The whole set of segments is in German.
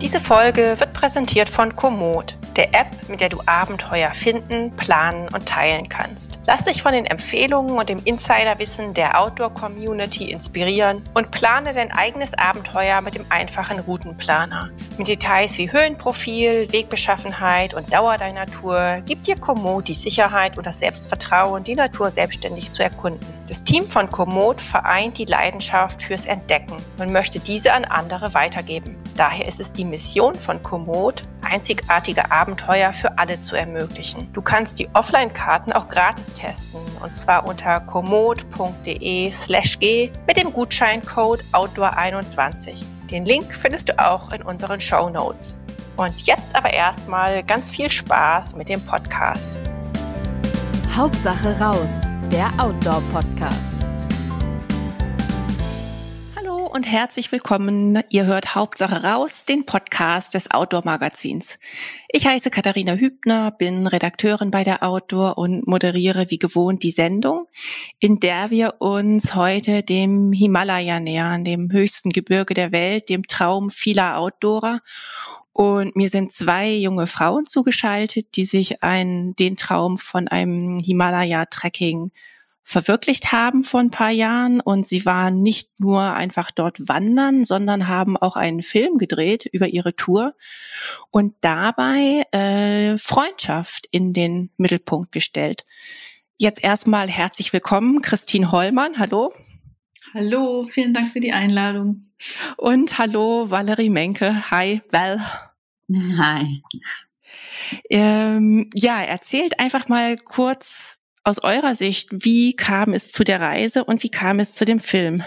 Diese Folge wird präsentiert von Komoot, der App, mit der du Abenteuer finden, planen und teilen kannst. Lass dich von den Empfehlungen und dem Insiderwissen der Outdoor-Community inspirieren und plane dein eigenes Abenteuer mit dem einfachen Routenplaner. Mit Details wie Höhenprofil, Wegbeschaffenheit und Dauer deiner Tour gibt dir Komoot die Sicherheit und das Selbstvertrauen, die Natur selbstständig zu erkunden. Das Team von Komoot vereint die Leidenschaft fürs Entdecken und möchte diese an andere weitergeben. Daher ist es die Mission von Komoot, einzigartige Abenteuer für alle zu ermöglichen. Du kannst die Offline-Karten auch gratis testen und zwar unter komoot.de/g mit dem Gutscheincode Outdoor21. Den Link findest du auch in unseren Show Notes. Und jetzt aber erstmal ganz viel Spaß mit dem Podcast. Hauptsache raus, der Outdoor-Podcast und herzlich willkommen. Ihr hört Hauptsache raus, den Podcast des Outdoor-Magazins. Ich heiße Katharina Hübner, bin Redakteurin bei der Outdoor und moderiere wie gewohnt die Sendung, in der wir uns heute dem Himalaya nähern, dem höchsten Gebirge der Welt, dem Traum vieler Outdoorer. Und mir sind zwei junge Frauen zugeschaltet, die sich ein, den Traum von einem Himalaya-Trekking verwirklicht haben vor ein paar Jahren. Und sie waren nicht nur einfach dort wandern, sondern haben auch einen Film gedreht über ihre Tour und dabei äh, Freundschaft in den Mittelpunkt gestellt. Jetzt erstmal herzlich willkommen, Christine Hollmann. Hallo. Hallo, vielen Dank für die Einladung. Und hallo, Valerie Menke. Hi, Val. Hi. Ähm, ja, erzählt einfach mal kurz, aus eurer Sicht, wie kam es zu der Reise und wie kam es zu dem Film?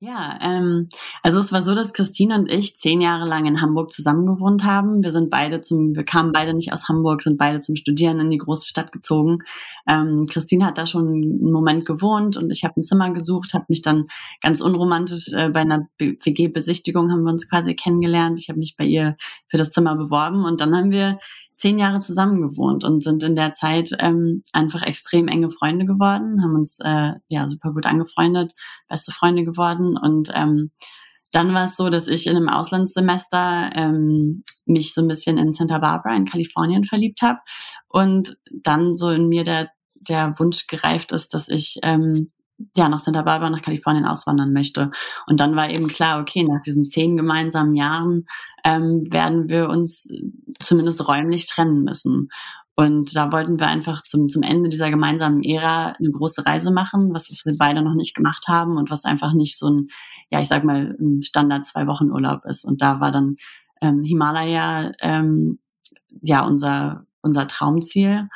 Ja, ähm, also es war so, dass Christine und ich zehn Jahre lang in Hamburg zusammengewohnt haben. Wir sind beide zum, wir kamen beide nicht aus Hamburg, sind beide zum Studieren in die große Stadt gezogen. Ähm, Christine hat da schon einen Moment gewohnt und ich habe ein Zimmer gesucht, habe mich dann ganz unromantisch äh, bei einer WG-Besichtigung haben wir uns quasi kennengelernt. Ich habe mich bei ihr für das Zimmer beworben und dann haben wir zehn Jahre zusammen gewohnt und sind in der Zeit ähm, einfach extrem enge Freunde geworden, haben uns äh, ja super gut angefreundet, beste Freunde geworden und ähm, dann war es so, dass ich in einem Auslandssemester ähm, mich so ein bisschen in Santa Barbara in Kalifornien verliebt habe und dann so in mir der der Wunsch gereift ist, dass ich ähm, ja, nach Santa Barbara, nach Kalifornien auswandern möchte. Und dann war eben klar, okay, nach diesen zehn gemeinsamen Jahren ähm, werden wir uns zumindest räumlich trennen müssen. Und da wollten wir einfach zum, zum Ende dieser gemeinsamen Ära eine große Reise machen, was wir beide noch nicht gemacht haben und was einfach nicht so ein, ja, ich sag mal, ein Standard zwei Wochen Urlaub ist. Und da war dann ähm, Himalaya ähm, ja unser, unser Traumziel.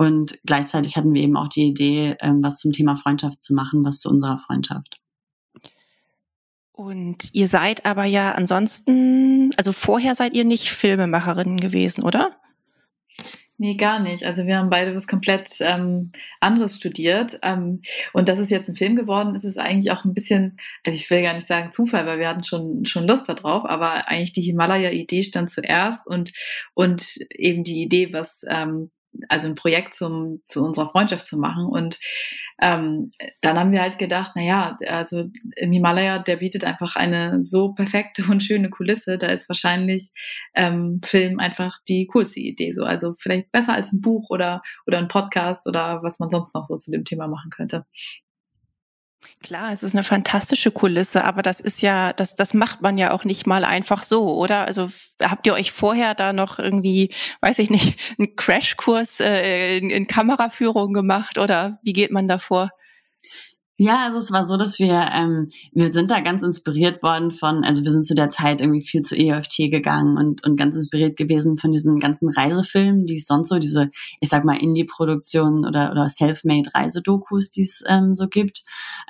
Und gleichzeitig hatten wir eben auch die Idee, ähm, was zum Thema Freundschaft zu machen, was zu unserer Freundschaft. Und ihr seid aber ja ansonsten, also vorher seid ihr nicht Filmemacherinnen gewesen, oder? Nee, gar nicht. Also wir haben beide was komplett ähm, anderes studiert. Ähm, und dass es jetzt ein Film geworden ist, ist eigentlich auch ein bisschen, also ich will gar nicht sagen Zufall, weil wir hatten schon, schon Lust darauf, aber eigentlich die Himalaya-Idee stand zuerst und, und eben die Idee, was ähm, also ein Projekt zum, zu unserer Freundschaft zu machen. Und ähm, dann haben wir halt gedacht, na ja, also im Himalaya, der bietet einfach eine so perfekte und schöne Kulisse, da ist wahrscheinlich ähm, Film einfach die coolste Idee. So, also vielleicht besser als ein Buch oder, oder ein Podcast oder was man sonst noch so zu dem Thema machen könnte. Klar, es ist eine fantastische Kulisse, aber das ist ja, das, das macht man ja auch nicht mal einfach so, oder? Also habt ihr euch vorher da noch irgendwie, weiß ich nicht, einen Crashkurs äh, in, in Kameraführung gemacht oder wie geht man da vor? Ja, also es war so, dass wir, ähm, wir sind da ganz inspiriert worden von, also wir sind zu der Zeit irgendwie viel zu EFT gegangen und, und ganz inspiriert gewesen von diesen ganzen Reisefilmen, die es sonst so, diese, ich sag mal, Indie-Produktionen oder, oder Self-Made-Reisedokus, die es ähm, so gibt,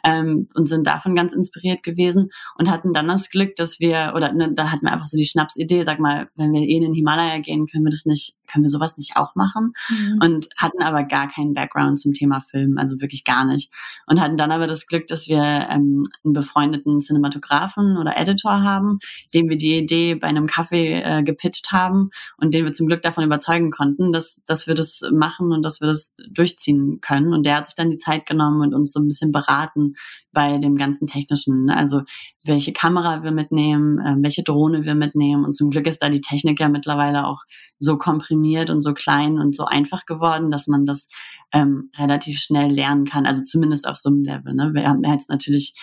ähm, und sind davon ganz inspiriert gewesen und hatten dann das Glück, dass wir, oder ne, da hatten wir einfach so die Schnapsidee, sag mal, wenn wir eh in den Himalaya gehen, können wir das nicht, können wir sowas nicht auch machen? Mhm. Und hatten aber gar keinen Background zum Thema Film, also wirklich gar nicht. Und hatten dann aber das Glück, dass wir ähm, einen befreundeten Cinematografen oder Editor haben, dem wir die Idee bei einem Kaffee äh, gepitcht haben und den wir zum Glück davon überzeugen konnten, dass, dass wir das machen und dass wir das durchziehen können. Und der hat sich dann die Zeit genommen und uns so ein bisschen beraten, bei dem ganzen Technischen. Ne? Also welche Kamera wir mitnehmen, äh, welche Drohne wir mitnehmen. Und zum Glück ist da die Technik ja mittlerweile auch so komprimiert und so klein und so einfach geworden, dass man das ähm, relativ schnell lernen kann. Also zumindest auf so einem Level. Ne? Wir haben jetzt natürlich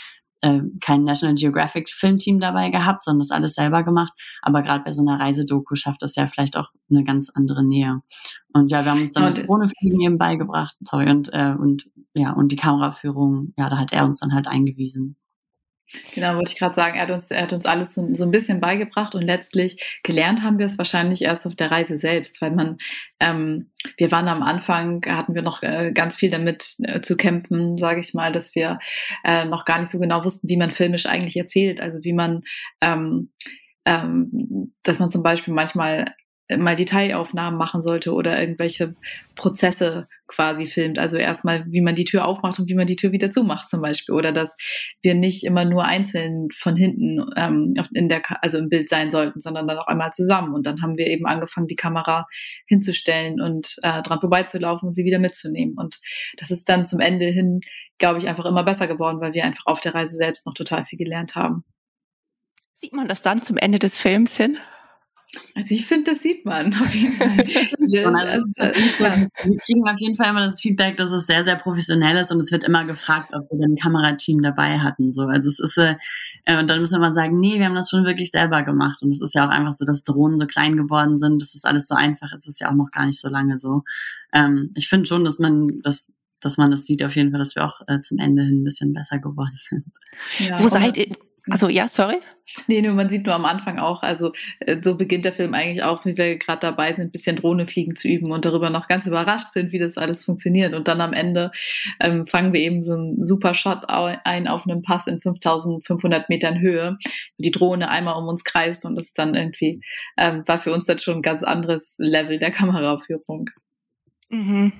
äh, kein National Geographic Filmteam dabei gehabt, sondern das alles selber gemacht. Aber gerade bei so einer Reisedoku schafft das ja vielleicht auch eine ganz andere Nähe. Und ja, wir haben uns dann das Drohnefliegen eben beigebracht, sorry, und, äh, und ja, und die Kameraführung, ja, da hat er uns dann halt eingewiesen. Genau, wollte ich gerade sagen, er hat uns, er hat uns alles so, so, ein bisschen beigebracht und letztlich gelernt haben wir es wahrscheinlich erst auf der Reise selbst, weil man, ähm, wir waren am Anfang, hatten wir noch äh, ganz viel damit äh, zu kämpfen, sage ich mal, dass wir äh, noch gar nicht so genau wussten, wie man filmisch eigentlich erzählt, also wie man ähm, ähm, dass man zum Beispiel manchmal mal Detailaufnahmen machen sollte oder irgendwelche Prozesse quasi filmt. Also erstmal, wie man die Tür aufmacht und wie man die Tür wieder zumacht zum Beispiel. Oder dass wir nicht immer nur einzeln von hinten ähm, in der, also im Bild sein sollten, sondern dann auch einmal zusammen. Und dann haben wir eben angefangen, die Kamera hinzustellen und äh, dran vorbeizulaufen und sie wieder mitzunehmen. Und das ist dann zum Ende hin, glaube ich, einfach immer besser geworden, weil wir einfach auf der Reise selbst noch total viel gelernt haben. Sieht man das dann zum Ende des Films hin? Also ich finde, das sieht man auf jeden Fall. Schon, also so, wir kriegen auf jeden Fall immer das Feedback, dass es sehr, sehr professionell ist und es wird immer gefragt, ob wir denn ein Kamerateam dabei hatten. So, also es ist äh, äh, und dann müssen wir mal sagen, nee, wir haben das schon wirklich selber gemacht und es ist ja auch einfach so, dass Drohnen so klein geworden sind, dass es alles so einfach ist, ist ja auch noch gar nicht so lange so. Ähm, ich finde schon, dass man das dass man das sieht auf jeden Fall, dass wir auch äh, zum Ende hin ein bisschen besser geworden sind. Ja, Wo seid ihr? Also ja, sorry. Nee, nur man sieht nur am Anfang auch, also äh, so beginnt der Film eigentlich auch, wie wir gerade dabei sind, ein bisschen Drohne fliegen zu üben und darüber noch ganz überrascht sind, wie das alles funktioniert. Und dann am Ende ähm, fangen wir eben so einen super Shot ein auf einem Pass in 5500 Metern Höhe, wo die Drohne einmal um uns kreist und das dann irgendwie ähm, war für uns dann schon ein ganz anderes Level der Kameraführung. Mhm.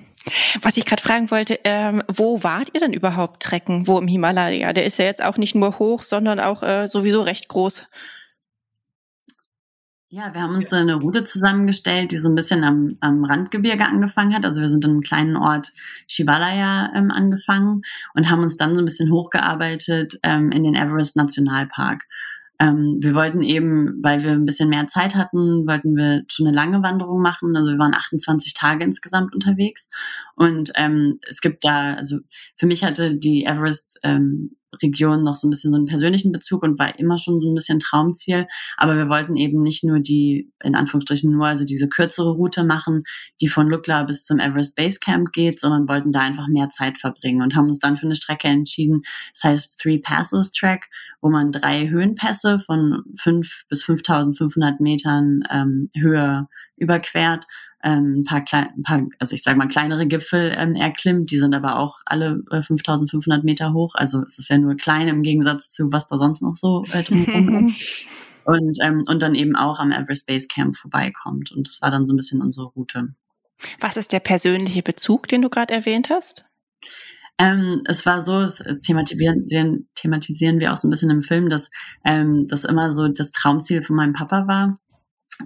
Was ich gerade fragen wollte, ähm, wo wart ihr denn überhaupt trecken? Wo im Himalaya? Der ist ja jetzt auch nicht nur hoch, sondern auch äh, sowieso recht groß. Ja, wir haben uns so eine Route zusammengestellt, die so ein bisschen am, am Randgebirge angefangen hat. Also wir sind in einem kleinen Ort Shivalaya ähm, angefangen und haben uns dann so ein bisschen hochgearbeitet ähm, in den Everest Nationalpark. Ähm, wir wollten eben, weil wir ein bisschen mehr Zeit hatten, wollten wir schon eine lange Wanderung machen. Also wir waren 28 Tage insgesamt unterwegs. Und ähm, es gibt da, also für mich hatte die Everest ähm, Region noch so ein bisschen so einen persönlichen Bezug und war immer schon so ein bisschen Traumziel. Aber wir wollten eben nicht nur die, in Anführungsstrichen nur, also diese kürzere Route machen, die von Lukla bis zum Everest Base Camp geht, sondern wollten da einfach mehr Zeit verbringen und haben uns dann für eine Strecke entschieden. Das heißt Three Passes Track, wo man drei Höhenpässe von fünf bis 5500 Metern ähm, Höhe überquert ähm, ein paar klein, ein paar, also ich sage mal kleinere Gipfel ähm, erklimmt. Die sind aber auch alle äh, 5.500 Meter hoch. Also es ist ja nur klein im Gegensatz zu was da sonst noch so äh, drumherum ist. Und ähm, und dann eben auch am Everest Base Camp vorbeikommt. Und das war dann so ein bisschen unsere Route. Was ist der persönliche Bezug, den du gerade erwähnt hast? Ähm, es war so, das thematisieren, thematisieren wir auch so ein bisschen im Film, dass ähm, das immer so das Traumziel von meinem Papa war,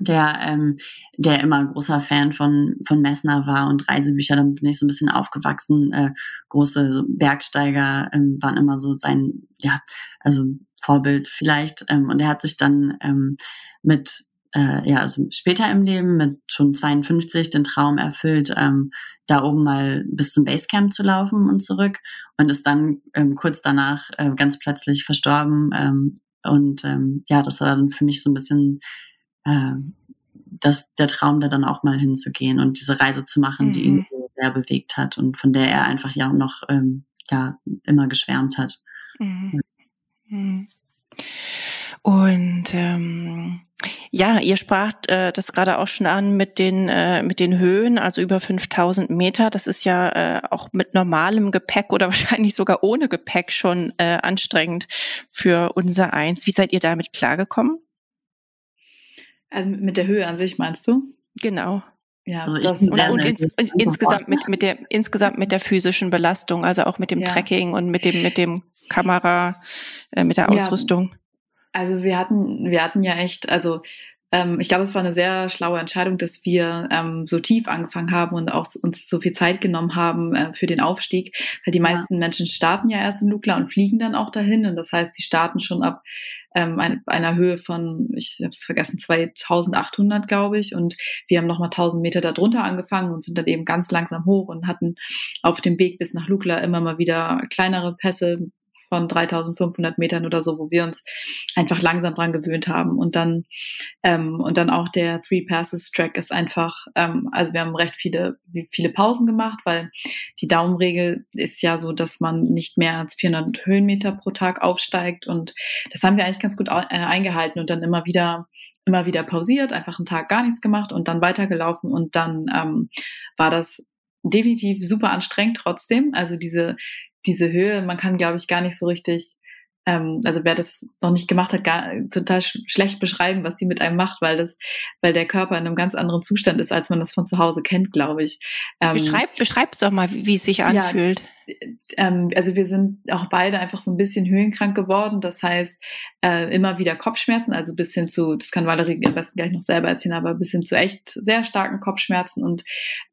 der, ähm, der immer großer Fan von, von Messner war und Reisebücher, damit bin ich so ein bisschen aufgewachsen. Äh, große Bergsteiger ähm, waren immer so sein, ja, also Vorbild vielleicht. Ähm, und er hat sich dann ähm, mit, äh, ja, also später im Leben mit schon 52 den Traum erfüllt, ähm, da oben mal bis zum Basecamp zu laufen und zurück und ist dann ähm, kurz danach äh, ganz plötzlich verstorben. Ähm, und ähm, ja, das war dann für mich so ein bisschen äh, das, der Traum, da dann auch mal hinzugehen und diese Reise zu machen, mhm. die ihn mhm. sehr bewegt hat und von der er einfach ja auch noch ähm, ja, immer geschwärmt hat. Mhm. Mhm. Und ähm, ja, ihr spracht äh, das gerade auch schon an mit den äh, mit den Höhen, also über 5000 Meter. Das ist ja äh, auch mit normalem Gepäck oder wahrscheinlich sogar ohne Gepäck schon äh, anstrengend für unser Eins. Wie seid ihr damit klargekommen? Also mit der Höhe an sich meinst du? Genau. Ja, also das und, und, ins, und insgesamt mit, mit der insgesamt mit der physischen Belastung, also auch mit dem ja. Tracking und mit dem mit dem Kamera, äh, mit der Ausrüstung. Ja. Also wir hatten wir hatten ja echt, also ähm, ich glaube, es war eine sehr schlaue Entscheidung, dass wir ähm, so tief angefangen haben und auch uns so viel Zeit genommen haben äh, für den Aufstieg, weil die meisten ja. Menschen starten ja erst in Lukla und fliegen dann auch dahin und das heißt, sie starten schon ab ähm, ein, einer Höhe von, ich habe es vergessen, 2800, glaube ich. Und wir haben nochmal 1000 Meter darunter angefangen und sind dann eben ganz langsam hoch und hatten auf dem Weg bis nach Lukla immer mal wieder kleinere Pässe von 3500 Metern oder so, wo wir uns einfach langsam dran gewöhnt haben. Und dann, ähm, und dann auch der Three Passes Track ist einfach, ähm, also wir haben recht viele, viele Pausen gemacht, weil die Daumenregel ist ja so, dass man nicht mehr als 400 Höhenmeter pro Tag aufsteigt. Und das haben wir eigentlich ganz gut äh, eingehalten und dann immer wieder immer wieder pausiert, einfach einen Tag gar nichts gemacht und dann weitergelaufen und dann ähm, war das definitiv super anstrengend trotzdem. Also diese diese Höhe, man kann, glaube ich, gar nicht so richtig, ähm, also wer das noch nicht gemacht hat, gar, total sch schlecht beschreiben, was die mit einem macht, weil das, weil der Körper in einem ganz anderen Zustand ist, als man das von zu Hause kennt, glaube ich. Ähm, Beschreib, beschreib's doch mal, wie, wie es sich anfühlt. Ja, ähm, also wir sind auch beide einfach so ein bisschen höhenkrank geworden. Das heißt, äh, immer wieder Kopfschmerzen, also bis hin zu, das kann Valerie am besten gleich noch selber erzählen, aber bis hin zu echt sehr starken Kopfschmerzen und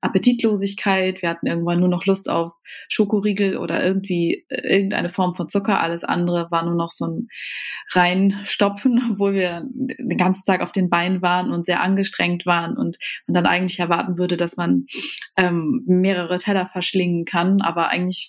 Appetitlosigkeit. Wir hatten irgendwann nur noch Lust auf Schokoriegel oder irgendwie äh, irgendeine Form von Zucker. Alles andere war nur noch so ein reinstopfen, obwohl wir den ganzen Tag auf den Beinen waren und sehr angestrengt waren und man dann eigentlich erwarten würde, dass man ähm, mehrere Teller verschlingen kann, aber eigentlich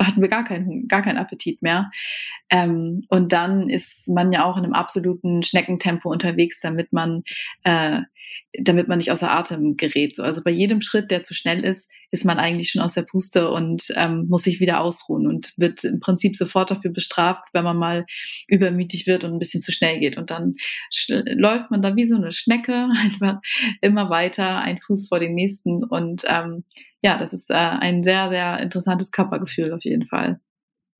hatten wir gar keinen, gar keinen Appetit mehr. Ähm, und dann ist man ja auch in einem absoluten Schneckentempo unterwegs, damit man, äh, damit man nicht außer Atem gerät. So, also bei jedem Schritt, der zu schnell ist, ist man eigentlich schon aus der Puste und ähm, muss sich wieder ausruhen und wird im Prinzip sofort dafür bestraft, wenn man mal übermütig wird und ein bisschen zu schnell geht. Und dann läuft man da wie so eine Schnecke einfach immer weiter, ein Fuß vor den nächsten und ähm, ja, das ist äh, ein sehr, sehr interessantes Körpergefühl auf jeden Fall.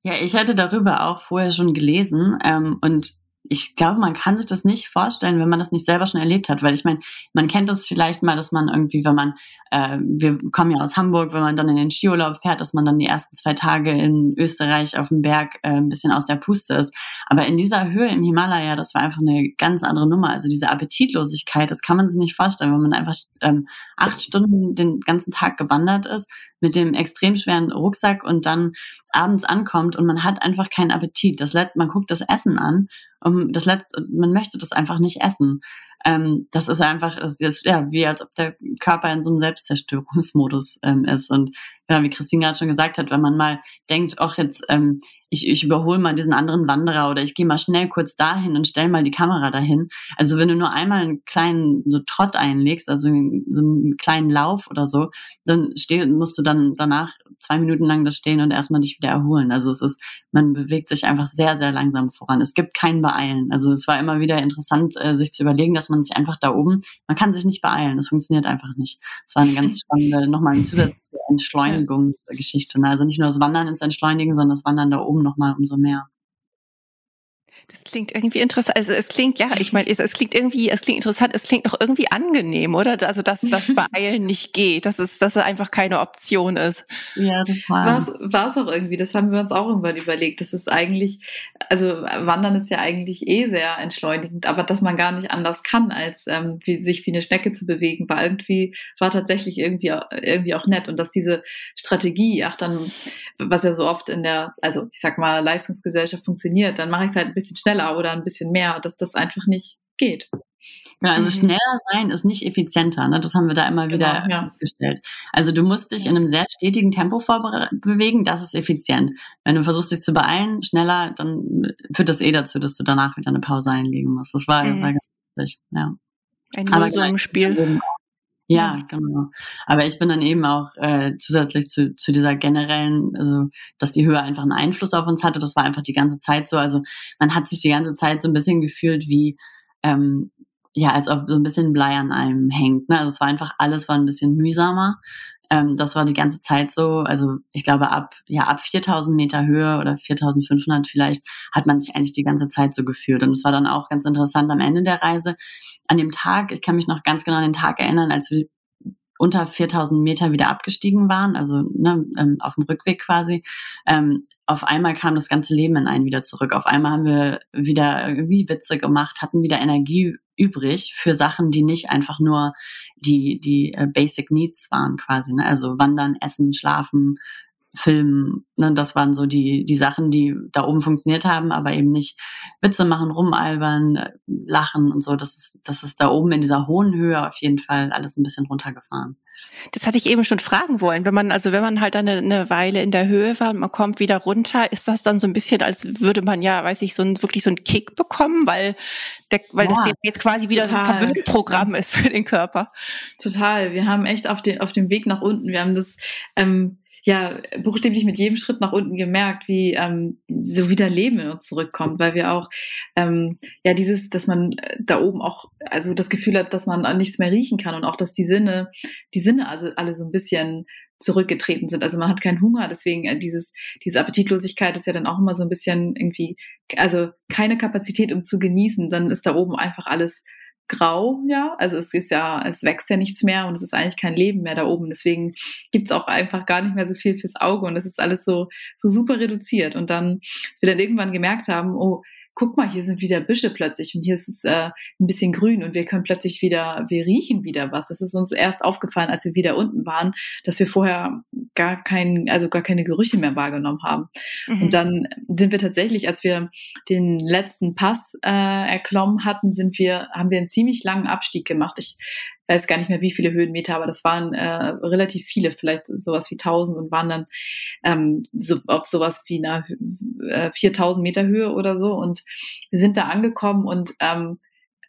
Ja, ich hatte darüber auch vorher schon gelesen ähm, und ich glaube, man kann sich das nicht vorstellen, wenn man das nicht selber schon erlebt hat, weil ich meine, man kennt das vielleicht mal, dass man irgendwie, wenn man, äh, wir kommen ja aus Hamburg, wenn man dann in den Skiurlaub fährt, dass man dann die ersten zwei Tage in Österreich auf dem Berg äh, ein bisschen aus der Puste ist. Aber in dieser Höhe im Himalaya, das war einfach eine ganz andere Nummer. Also diese Appetitlosigkeit, das kann man sich nicht vorstellen, wenn man einfach ähm, acht Stunden den ganzen Tag gewandert ist mit dem extrem schweren Rucksack und dann abends ankommt und man hat einfach keinen Appetit. Das letzte, man guckt das Essen an um das letzte, man möchte das einfach nicht essen. Ähm, das ist einfach, ist, ist, ja, wie als ob der Körper in so einem Selbstzerstörungsmodus ähm, ist. Und ja, wie Christine gerade schon gesagt hat, wenn man mal denkt, ach jetzt, ähm, ich, ich überhole mal diesen anderen Wanderer oder ich gehe mal schnell kurz dahin und stell mal die Kamera dahin. Also wenn du nur einmal einen kleinen so Trott einlegst, also so einen kleinen Lauf oder so, dann steh, musst du dann danach zwei Minuten lang da stehen und erstmal dich wieder erholen. Also es ist, man bewegt sich einfach sehr, sehr langsam voran. Es gibt kein Beeilen. Also es war immer wieder interessant, äh, sich zu überlegen, dass man sich einfach da oben, man kann sich nicht beeilen. Das funktioniert einfach nicht. Es war eine ganz spannende, nochmal ein zusätzliches Entschleunigungsgeschichte. Ne? Also nicht nur das Wandern ins Entschleunigen, sondern das Wandern da oben nochmal umso mehr. Das klingt irgendwie interessant. Also es klingt, ja, ich meine, es, es, klingt irgendwie, es klingt interessant, es klingt auch irgendwie angenehm, oder? Also dass das Beeilen nicht geht, dass es, dass es einfach keine Option ist. Ja, total. War es auch irgendwie, das haben wir uns auch irgendwann überlegt. Das ist eigentlich, also Wandern ist ja eigentlich eh sehr entschleunigend, aber dass man gar nicht anders kann, als ähm, wie, sich wie eine Schnecke zu bewegen, war irgendwie, war tatsächlich irgendwie, irgendwie auch nett. Und dass diese Strategie, ach dann, was ja so oft in der, also ich sag mal, Leistungsgesellschaft funktioniert, dann mache ich es halt ein bisschen schneller oder ein bisschen mehr, dass das einfach nicht geht. Genau, also mhm. schneller sein ist nicht effizienter. Ne? Das haben wir da immer wieder genau, ja. gestellt. Also du musst dich in einem sehr stetigen Tempo vorbewegen, das ist effizient. Wenn du versuchst, dich zu beeilen, schneller, dann führt das eh dazu, dass du danach wieder eine Pause einlegen musst. Das war, mhm. war ganz witzig, ja. Ein Aber so im Spiel. Ja, genau. Aber ich bin dann eben auch äh, zusätzlich zu, zu dieser generellen, also dass die Höhe einfach einen Einfluss auf uns hatte, das war einfach die ganze Zeit so. Also man hat sich die ganze Zeit so ein bisschen gefühlt wie, ähm, ja, als ob so ein bisschen Blei an einem hängt. Ne? Also es war einfach alles war ein bisschen mühsamer. Ähm, das war die ganze Zeit so. Also ich glaube ab ja ab 4000 Meter Höhe oder 4500 vielleicht hat man sich eigentlich die ganze Zeit so gefühlt. Und es war dann auch ganz interessant am Ende der Reise an dem Tag, ich kann mich noch ganz genau an den Tag erinnern, als wir unter 4000 Meter wieder abgestiegen waren, also ne, ähm, auf dem Rückweg quasi, ähm, auf einmal kam das ganze Leben in einen wieder zurück. Auf einmal haben wir wieder irgendwie Witze gemacht, hatten wieder Energie übrig für Sachen, die nicht einfach nur die, die äh, Basic Needs waren quasi. Ne? Also wandern, essen, schlafen, filmen. Ne? Das waren so die, die Sachen, die da oben funktioniert haben, aber eben nicht Witze machen, rumalbern, lachen und so. Das ist, das ist da oben in dieser hohen Höhe auf jeden Fall alles ein bisschen runtergefahren. Das hatte ich eben schon fragen wollen. Wenn man, also wenn man halt dann eine, eine Weile in der Höhe war und man kommt wieder runter, ist das dann so ein bisschen, als würde man ja, weiß ich, so ein, wirklich so einen Kick bekommen, weil, der, weil ja, das jetzt quasi wieder total. so ein Verwöhnprogramm ist für den Körper. Total. Wir haben echt auf, den, auf dem Weg nach unten, wir haben das, ähm, ja buchstäblich mit jedem Schritt nach unten gemerkt, wie ähm, so wieder Leben in uns zurückkommt, weil wir auch ähm, ja dieses, dass man äh, da oben auch also das Gefühl hat, dass man nichts mehr riechen kann und auch, dass die Sinne, die Sinne also alle so ein bisschen zurückgetreten sind. Also man hat keinen Hunger, deswegen äh, dieses diese Appetitlosigkeit ist ja dann auch immer so ein bisschen irgendwie, also keine Kapazität, um zu genießen, dann ist da oben einfach alles grau, ja. Also es ist ja, es wächst ja nichts mehr und es ist eigentlich kein Leben mehr da oben. Deswegen gibt's auch einfach gar nicht mehr so viel fürs Auge und es ist alles so, so super reduziert. Und dann, als wir dann irgendwann gemerkt haben, oh, guck mal, hier sind wieder Büsche plötzlich und hier ist es äh, ein bisschen grün und wir können plötzlich wieder, wir riechen wieder was. Das ist uns erst aufgefallen, als wir wieder unten waren, dass wir vorher gar kein, also gar keine Gerüche mehr wahrgenommen haben. Mhm. Und dann sind wir tatsächlich, als wir den letzten Pass äh, erklommen hatten, sind wir, haben wir einen ziemlich langen Abstieg gemacht. Ich weiß gar nicht mehr, wie viele Höhenmeter, aber das waren äh, relativ viele, vielleicht sowas wie 1000 und waren dann ähm, so, auf sowas wie einer äh, 4000 Meter Höhe oder so. Und wir sind da angekommen und ähm,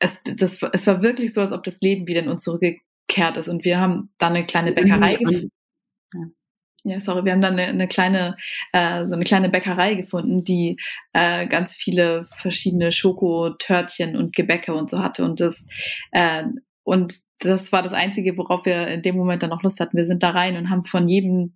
es, das, es war wirklich so, als ob das Leben wieder in uns zurückgekehrt ist. Und wir haben dann eine kleine Bäckerei gefunden. Ja, sorry, wir haben dann eine, eine kleine, äh, so eine kleine Bäckerei gefunden, die äh, ganz viele verschiedene Schokotörtchen und Gebäcke und so hatte. Und das, äh, und das war das Einzige, worauf wir in dem Moment dann noch Lust hatten. Wir sind da rein und haben von jedem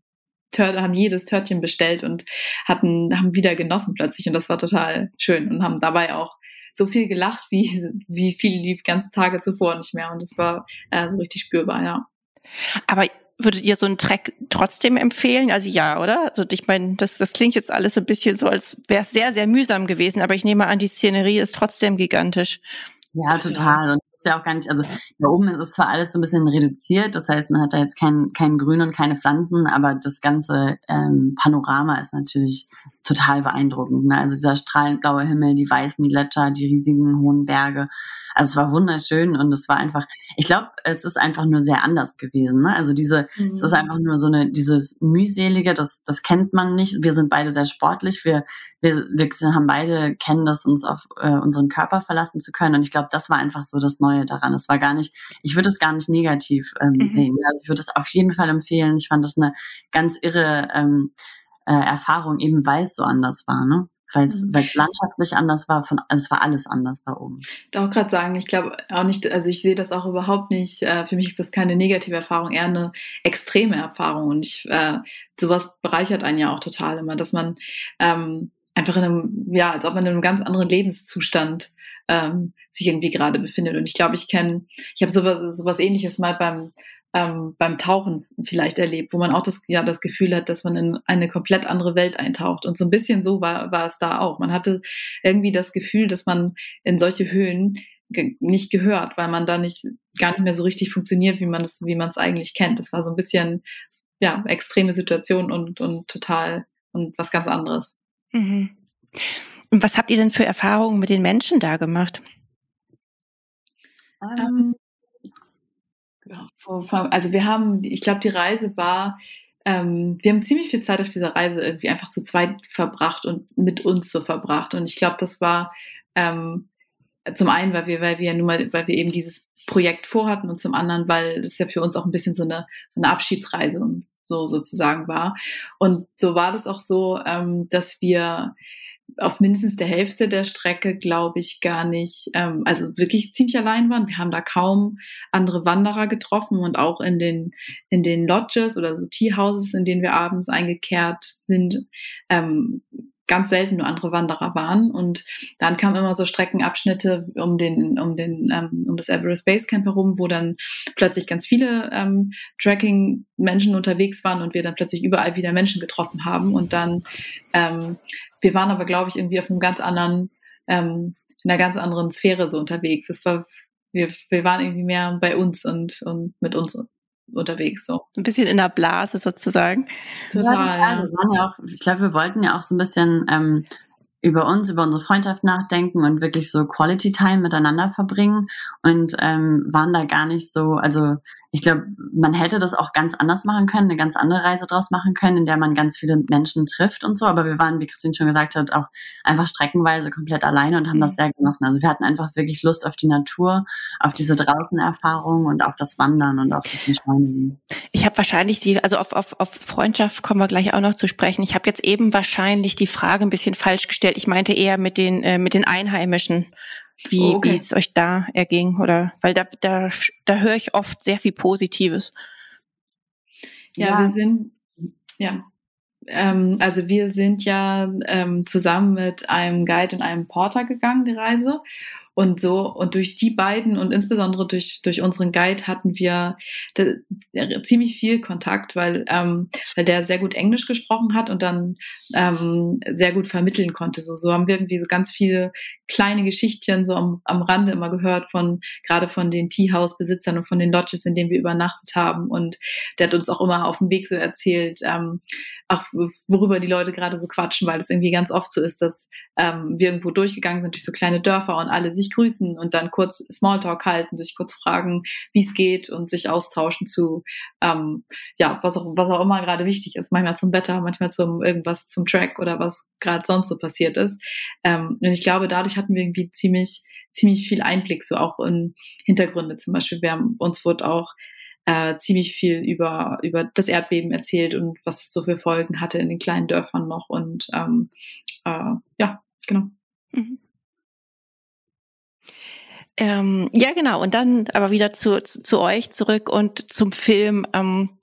haben jedes Törtchen bestellt und hatten, haben wieder genossen plötzlich. Und das war total schön und haben dabei auch so viel gelacht, wie, wie viele die ganzen Tage zuvor nicht mehr. Und das war äh, so richtig spürbar, ja. Aber würdet ihr so einen Track trotzdem empfehlen? Also ja, oder? Also ich meine, das, das klingt jetzt alles ein bisschen so, als wäre es sehr, sehr mühsam gewesen, aber ich nehme an, die Szenerie ist trotzdem gigantisch. Ja, total. Und ja auch gar nicht, also da oben ist es zwar alles so ein bisschen reduziert, das heißt, man hat da jetzt kein, kein Grün und keine Pflanzen, aber das ganze ähm, Panorama ist natürlich total beeindruckend. Ne? Also dieser strahlend blaue Himmel, die weißen Gletscher, die riesigen hohen Berge. Also es war wunderschön und es war einfach, ich glaube, es ist einfach nur sehr anders gewesen. Ne? Also diese, mhm. es ist einfach nur so eine, dieses mühselige, das, das kennt man nicht. Wir sind beide sehr sportlich. Wir, wir, wir haben beide kennen das, uns auf äh, unseren Körper verlassen zu können. Und ich glaube, das war einfach so das Neue daran. Es war gar nicht, ich würde es gar nicht negativ ähm, mhm. sehen. Also ich würde es auf jeden Fall empfehlen. Ich fand das eine ganz irre ähm, äh, Erfahrung, eben weil es so anders war, ne? Weil es mhm. landschaftlich anders war, von, also es war alles anders da oben. Ich auch gerade sagen, ich glaube auch nicht, also ich sehe das auch überhaupt nicht, äh, für mich ist das keine negative Erfahrung, eher eine extreme Erfahrung. Und ich, äh, sowas bereichert einen ja auch total immer, dass man ähm, einfach in einem, ja, als ob man in einem ganz anderen Lebenszustand ähm, sich irgendwie gerade befindet. Und ich glaube, ich kenne, ich habe sowas, sowas ähnliches mal beim ähm, beim Tauchen vielleicht erlebt, wo man auch das, ja, das Gefühl hat, dass man in eine komplett andere Welt eintaucht. Und so ein bisschen so war, war es da auch. Man hatte irgendwie das Gefühl, dass man in solche Höhen ge nicht gehört, weil man da nicht gar nicht mehr so richtig funktioniert, wie man es, wie man es eigentlich kennt. Das war so ein bisschen, ja, extreme Situation und, und total und was ganz anderes. Mhm. Und was habt ihr denn für Erfahrungen mit den Menschen da gemacht? Ähm, also wir haben, ich glaube, die Reise war, ähm, wir haben ziemlich viel Zeit auf dieser Reise irgendwie einfach zu zweit verbracht und mit uns so verbracht. Und ich glaube, das war ähm, zum einen, weil wir, weil wir nun mal, weil wir eben dieses Projekt vorhatten und zum anderen, weil es ja für uns auch ein bisschen so eine, so eine Abschiedsreise und so sozusagen war. Und so war das auch so, ähm, dass wir auf mindestens der Hälfte der Strecke, glaube ich, gar nicht, ähm, also wirklich ziemlich allein waren. Wir haben da kaum andere Wanderer getroffen und auch in den, in den Lodges oder so Teahouses, in denen wir abends eingekehrt sind, ähm, ganz selten nur andere Wanderer waren. Und dann kamen immer so Streckenabschnitte um den, um den, ähm, um das Everest Base Camp herum, wo dann plötzlich ganz viele ähm, Tracking-Menschen unterwegs waren und wir dann plötzlich überall wieder Menschen getroffen haben. Und dann, ähm, wir waren aber, glaube ich, irgendwie auf einem ganz anderen, ähm, in einer ganz anderen Sphäre so unterwegs. Es war, wir, wir waren irgendwie mehr bei uns und, und mit uns unterwegs. So. Ein bisschen in der Blase sozusagen. Total. Ja, total. Wir waren ja auch, ich glaube, wir wollten ja auch so ein bisschen ähm, über uns, über unsere Freundschaft nachdenken und wirklich so Quality Time miteinander verbringen und ähm, waren da gar nicht so, also ich glaube, man hätte das auch ganz anders machen können, eine ganz andere Reise draus machen können, in der man ganz viele Menschen trifft und so. Aber wir waren, wie Christine schon gesagt hat, auch einfach streckenweise komplett alleine und haben das mhm. sehr genossen. Also wir hatten einfach wirklich Lust auf die Natur, auf diese Draußenerfahrung und auf das Wandern und auf das Entschleunigen. Ich habe wahrscheinlich die, also auf, auf, auf Freundschaft kommen wir gleich auch noch zu sprechen. Ich habe jetzt eben wahrscheinlich die Frage ein bisschen falsch gestellt. Ich meinte eher mit den, äh, mit den Einheimischen wie oh, okay. wie es euch da erging oder weil da da da höre ich oft sehr viel Positives. Ja, ja. wir sind ja ähm, also wir sind ja ähm, zusammen mit einem Guide und einem Porter gegangen die Reise und so, und durch die beiden und insbesondere durch, durch unseren Guide hatten wir de, de, ziemlich viel Kontakt, weil, ähm, weil der sehr gut Englisch gesprochen hat und dann ähm, sehr gut vermitteln konnte. So, so haben wir irgendwie so ganz viele kleine Geschichtchen so am, am Rande immer gehört von, gerade von den Teehouse-Besitzern und von den Lodges, in denen wir übernachtet haben. Und der hat uns auch immer auf dem Weg so erzählt, ähm, auch worüber die Leute gerade so quatschen, weil es irgendwie ganz oft so ist, dass ähm, wir irgendwo durchgegangen sind durch so kleine Dörfer und alle sich grüßen und dann kurz Smalltalk halten, sich kurz fragen, wie es geht und sich austauschen zu, ähm, ja, was auch, was auch immer gerade wichtig ist. Manchmal zum Wetter, manchmal zum irgendwas zum Track oder was gerade sonst so passiert ist. Ähm, und ich glaube, dadurch hatten wir irgendwie ziemlich, ziemlich viel Einblick, so auch in Hintergründe. Zum Beispiel, wir haben, uns wurde auch äh, ziemlich viel über, über das Erdbeben erzählt und was es so für Folgen hatte in den kleinen Dörfern noch. Und ähm, äh, ja, genau. Mhm. Ähm, ja, genau. Und dann aber wieder zu, zu, zu euch zurück und zum Film. Ähm,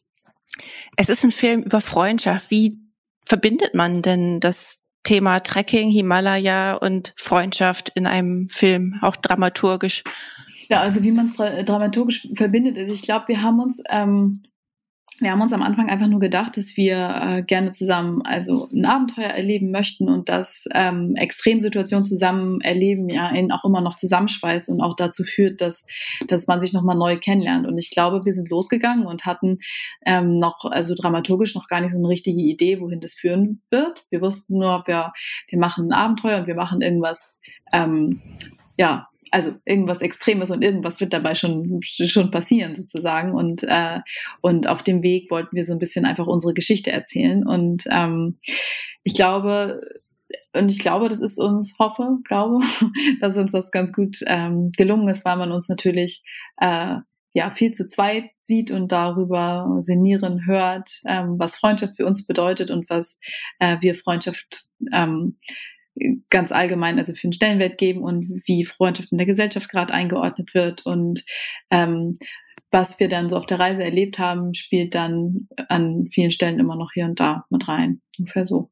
es ist ein Film über Freundschaft. Wie verbindet man denn das Thema Trekking, Himalaya und Freundschaft in einem Film, auch dramaturgisch? Ja, also wie man es dra dramaturgisch verbindet, ist, ich glaube, wir haben uns ähm, wir haben uns am Anfang einfach nur gedacht, dass wir äh, gerne zusammen also ein Abenteuer erleben möchten und dass ähm, Extremsituationen zusammen erleben ja ihn auch immer noch zusammenschweißt und auch dazu führt, dass, dass man sich nochmal neu kennenlernt. Und ich glaube, wir sind losgegangen und hatten ähm, noch, also dramaturgisch noch gar nicht so eine richtige Idee, wohin das führen wird. Wir wussten nur, wir, wir machen ein Abenteuer und wir machen irgendwas, ähm, ja, also irgendwas Extremes und irgendwas wird dabei schon, schon passieren sozusagen. Und, äh, und auf dem Weg wollten wir so ein bisschen einfach unsere Geschichte erzählen. Und ähm, ich glaube, und ich glaube, das ist uns, hoffe, glaube, dass uns das ganz gut ähm, gelungen ist, weil man uns natürlich äh, ja viel zu zweit sieht und darüber sinnieren hört, ähm, was Freundschaft für uns bedeutet und was äh, wir Freundschaft ähm, ganz allgemein, also für einen Stellenwert geben und wie Freundschaft in der Gesellschaft gerade eingeordnet wird und ähm, was wir dann so auf der Reise erlebt haben, spielt dann an vielen Stellen immer noch hier und da mit rein. Ungefähr so.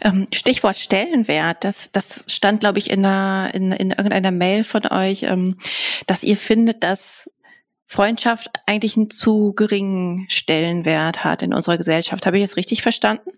Ähm, Stichwort Stellenwert, das, das stand, glaube ich, in, einer, in, in irgendeiner Mail von euch, ähm, dass ihr findet, dass Freundschaft eigentlich einen zu geringen Stellenwert hat in unserer Gesellschaft. Habe ich das richtig verstanden?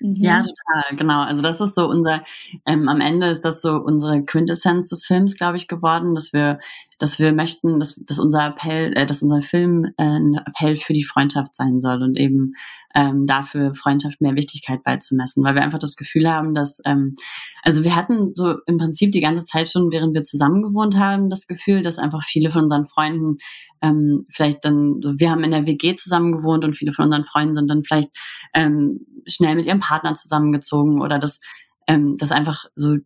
Ja, mhm. total, genau. Also das ist so unser, ähm, am Ende ist das so unsere Quintessenz des Films, glaube ich, geworden, dass wir, dass wir möchten, dass, dass unser Appell, äh, dass unser Film äh, ein Appell für die Freundschaft sein soll und eben ähm, dafür Freundschaft mehr Wichtigkeit beizumessen, weil wir einfach das Gefühl haben, dass, ähm, also wir hatten so im Prinzip die ganze Zeit schon, während wir zusammen gewohnt haben, das Gefühl, dass einfach viele von unseren Freunden ähm, vielleicht dann, wir haben in der WG zusammen gewohnt und viele von unseren Freunden sind dann vielleicht ähm, schnell mit ihrem Partner zusammengezogen oder dass ähm, das einfach so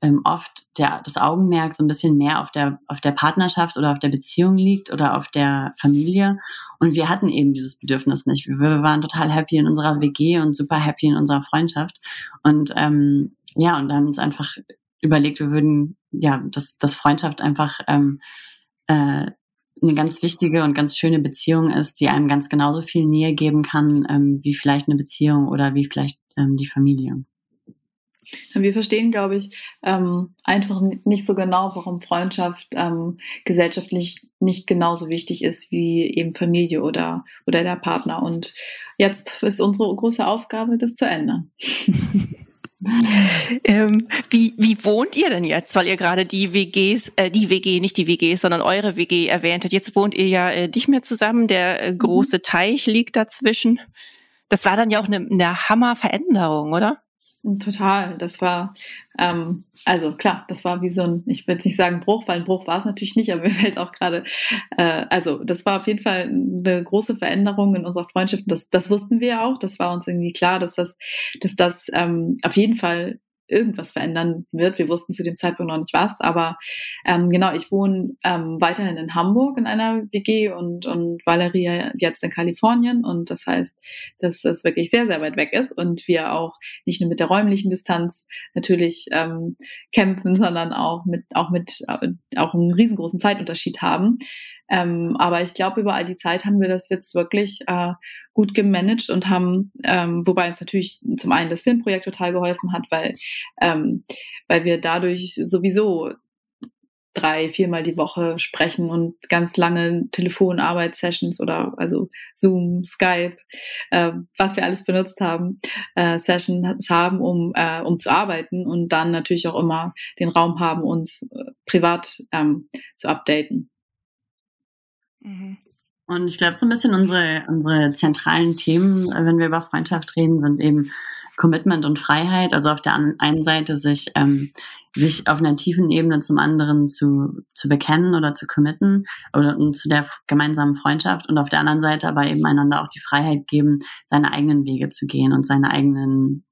ähm, oft der, das Augenmerk so ein bisschen mehr auf der, auf der Partnerschaft oder auf der Beziehung liegt oder auf der Familie. Und wir hatten eben dieses Bedürfnis nicht. Wir, wir waren total happy in unserer WG und super happy in unserer Freundschaft. Und ähm, ja, und da haben uns einfach überlegt, wir würden, ja, dass, dass Freundschaft einfach ähm, äh, eine ganz wichtige und ganz schöne Beziehung ist, die einem ganz genauso viel Nähe geben kann, ähm, wie vielleicht eine Beziehung oder wie vielleicht ähm, die Familie. Wir verstehen, glaube ich, ähm, einfach nicht so genau, warum Freundschaft ähm, gesellschaftlich nicht genauso wichtig ist wie eben Familie oder, oder der Partner. Und jetzt ist unsere große Aufgabe, das zu ändern. ähm, wie, wie wohnt ihr denn jetzt? Weil ihr gerade die WGs, äh, die WG, nicht die WGs, sondern eure WG erwähnt habt. Jetzt wohnt ihr ja äh, nicht mehr zusammen. Der äh, mhm. große. Teich liegt dazwischen. Das war dann ja auch eine, eine Hammerveränderung, oder? Total. Das war, ähm, also klar, das war wie so ein, ich will jetzt nicht sagen Bruch, weil ein Bruch war es natürlich nicht, aber mir fällt auch gerade, äh, also das war auf jeden Fall eine große Veränderung in unserer Freundschaft. Das, das wussten wir auch. Das war uns irgendwie klar, dass das, dass das ähm, auf jeden Fall irgendwas verändern wird. Wir wussten zu dem Zeitpunkt noch nicht was, aber ähm, genau, ich wohne ähm, weiterhin in Hamburg in einer WG und, und Valeria jetzt in Kalifornien und das heißt, dass es wirklich sehr, sehr weit weg ist und wir auch nicht nur mit der räumlichen Distanz natürlich ähm, kämpfen, sondern auch mit, auch mit, äh, auch einen riesengroßen Zeitunterschied haben. Ähm, aber ich glaube, über all die Zeit haben wir das jetzt wirklich äh, gut gemanagt und haben, ähm, wobei uns natürlich zum einen das Filmprojekt total geholfen hat, weil, ähm, weil wir dadurch sowieso drei, viermal die Woche sprechen und ganz lange Telefonarbeitssessions oder also Zoom, Skype, äh, was wir alles benutzt haben, äh, Sessions haben, um, äh, um zu arbeiten und dann natürlich auch immer den Raum haben, uns äh, privat ähm, zu updaten. Mhm. Und ich glaube, so ein bisschen unsere, unsere zentralen Themen, äh, wenn wir über Freundschaft reden, sind eben Commitment und Freiheit. Also auf der einen Seite sich, ähm, sich auf einer tiefen Ebene zum anderen zu, zu bekennen oder zu committen oder zu der gemeinsamen Freundschaft und auf der anderen Seite aber eben einander auch die Freiheit geben, seine eigenen Wege zu gehen und seine eigenen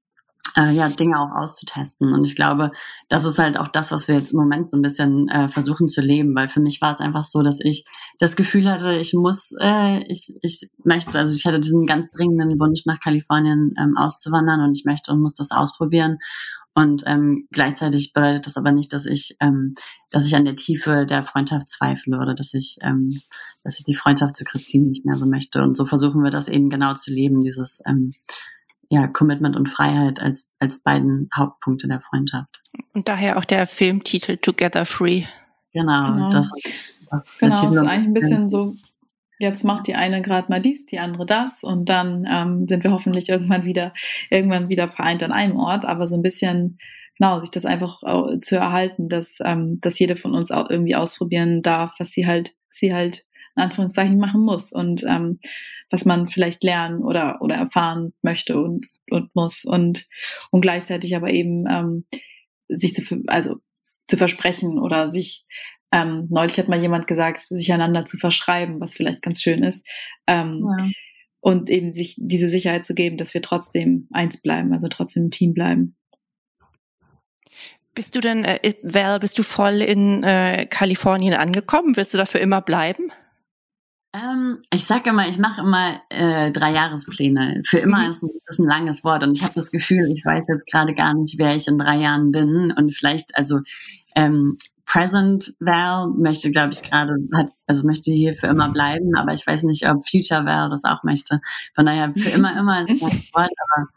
äh, ja, Dinge auch auszutesten. Und ich glaube, das ist halt auch das, was wir jetzt im Moment so ein bisschen äh, versuchen zu leben, weil für mich war es einfach so, dass ich das Gefühl hatte, ich muss, äh, ich, ich möchte, also ich hatte diesen ganz dringenden Wunsch, nach Kalifornien ähm, auszuwandern und ich möchte und muss das ausprobieren. Und ähm, gleichzeitig bedeutet das aber nicht, dass ich, ähm, dass ich an der Tiefe der Freundschaft zweifle oder dass ich, ähm, dass ich die Freundschaft zu Christine nicht mehr so möchte. Und so versuchen wir das eben genau zu leben, dieses ähm, ja, Commitment und Freiheit als, als beiden Hauptpunkte der Freundschaft. Und daher auch der Filmtitel Together Free. Genau, genau. das, das genau, ist eigentlich ein bisschen so, jetzt macht die eine gerade mal dies, die andere das und dann ähm, sind wir hoffentlich irgendwann wieder, irgendwann wieder vereint an einem Ort, aber so ein bisschen, genau, sich das einfach zu erhalten, dass, ähm, dass jede von uns auch irgendwie ausprobieren darf, was sie halt, sie halt in Anführungszeichen machen muss und ähm, was man vielleicht lernen oder, oder erfahren möchte und, und muss und, und gleichzeitig aber eben ähm, sich zu, also zu versprechen oder sich ähm, neulich hat mal jemand gesagt, sich einander zu verschreiben, was vielleicht ganz schön ist. Ähm, ja. Und eben sich diese Sicherheit zu geben, dass wir trotzdem eins bleiben, also trotzdem ein Team bleiben. Bist du denn, äh, Val, bist du voll in äh, Kalifornien angekommen? Willst du dafür immer bleiben? Ähm, ich sage immer, ich mache immer äh, drei Jahrespläne. Für immer mhm. ist, ein, ist ein langes Wort und ich habe das Gefühl, ich weiß jetzt gerade gar nicht, wer ich in drei Jahren bin und vielleicht, also ähm, Present Val möchte, glaube ich, gerade, hat, also möchte hier für immer bleiben, aber ich weiß nicht, ob Future Val das auch möchte. Von daher für immer, immer ist ein Wort, aber,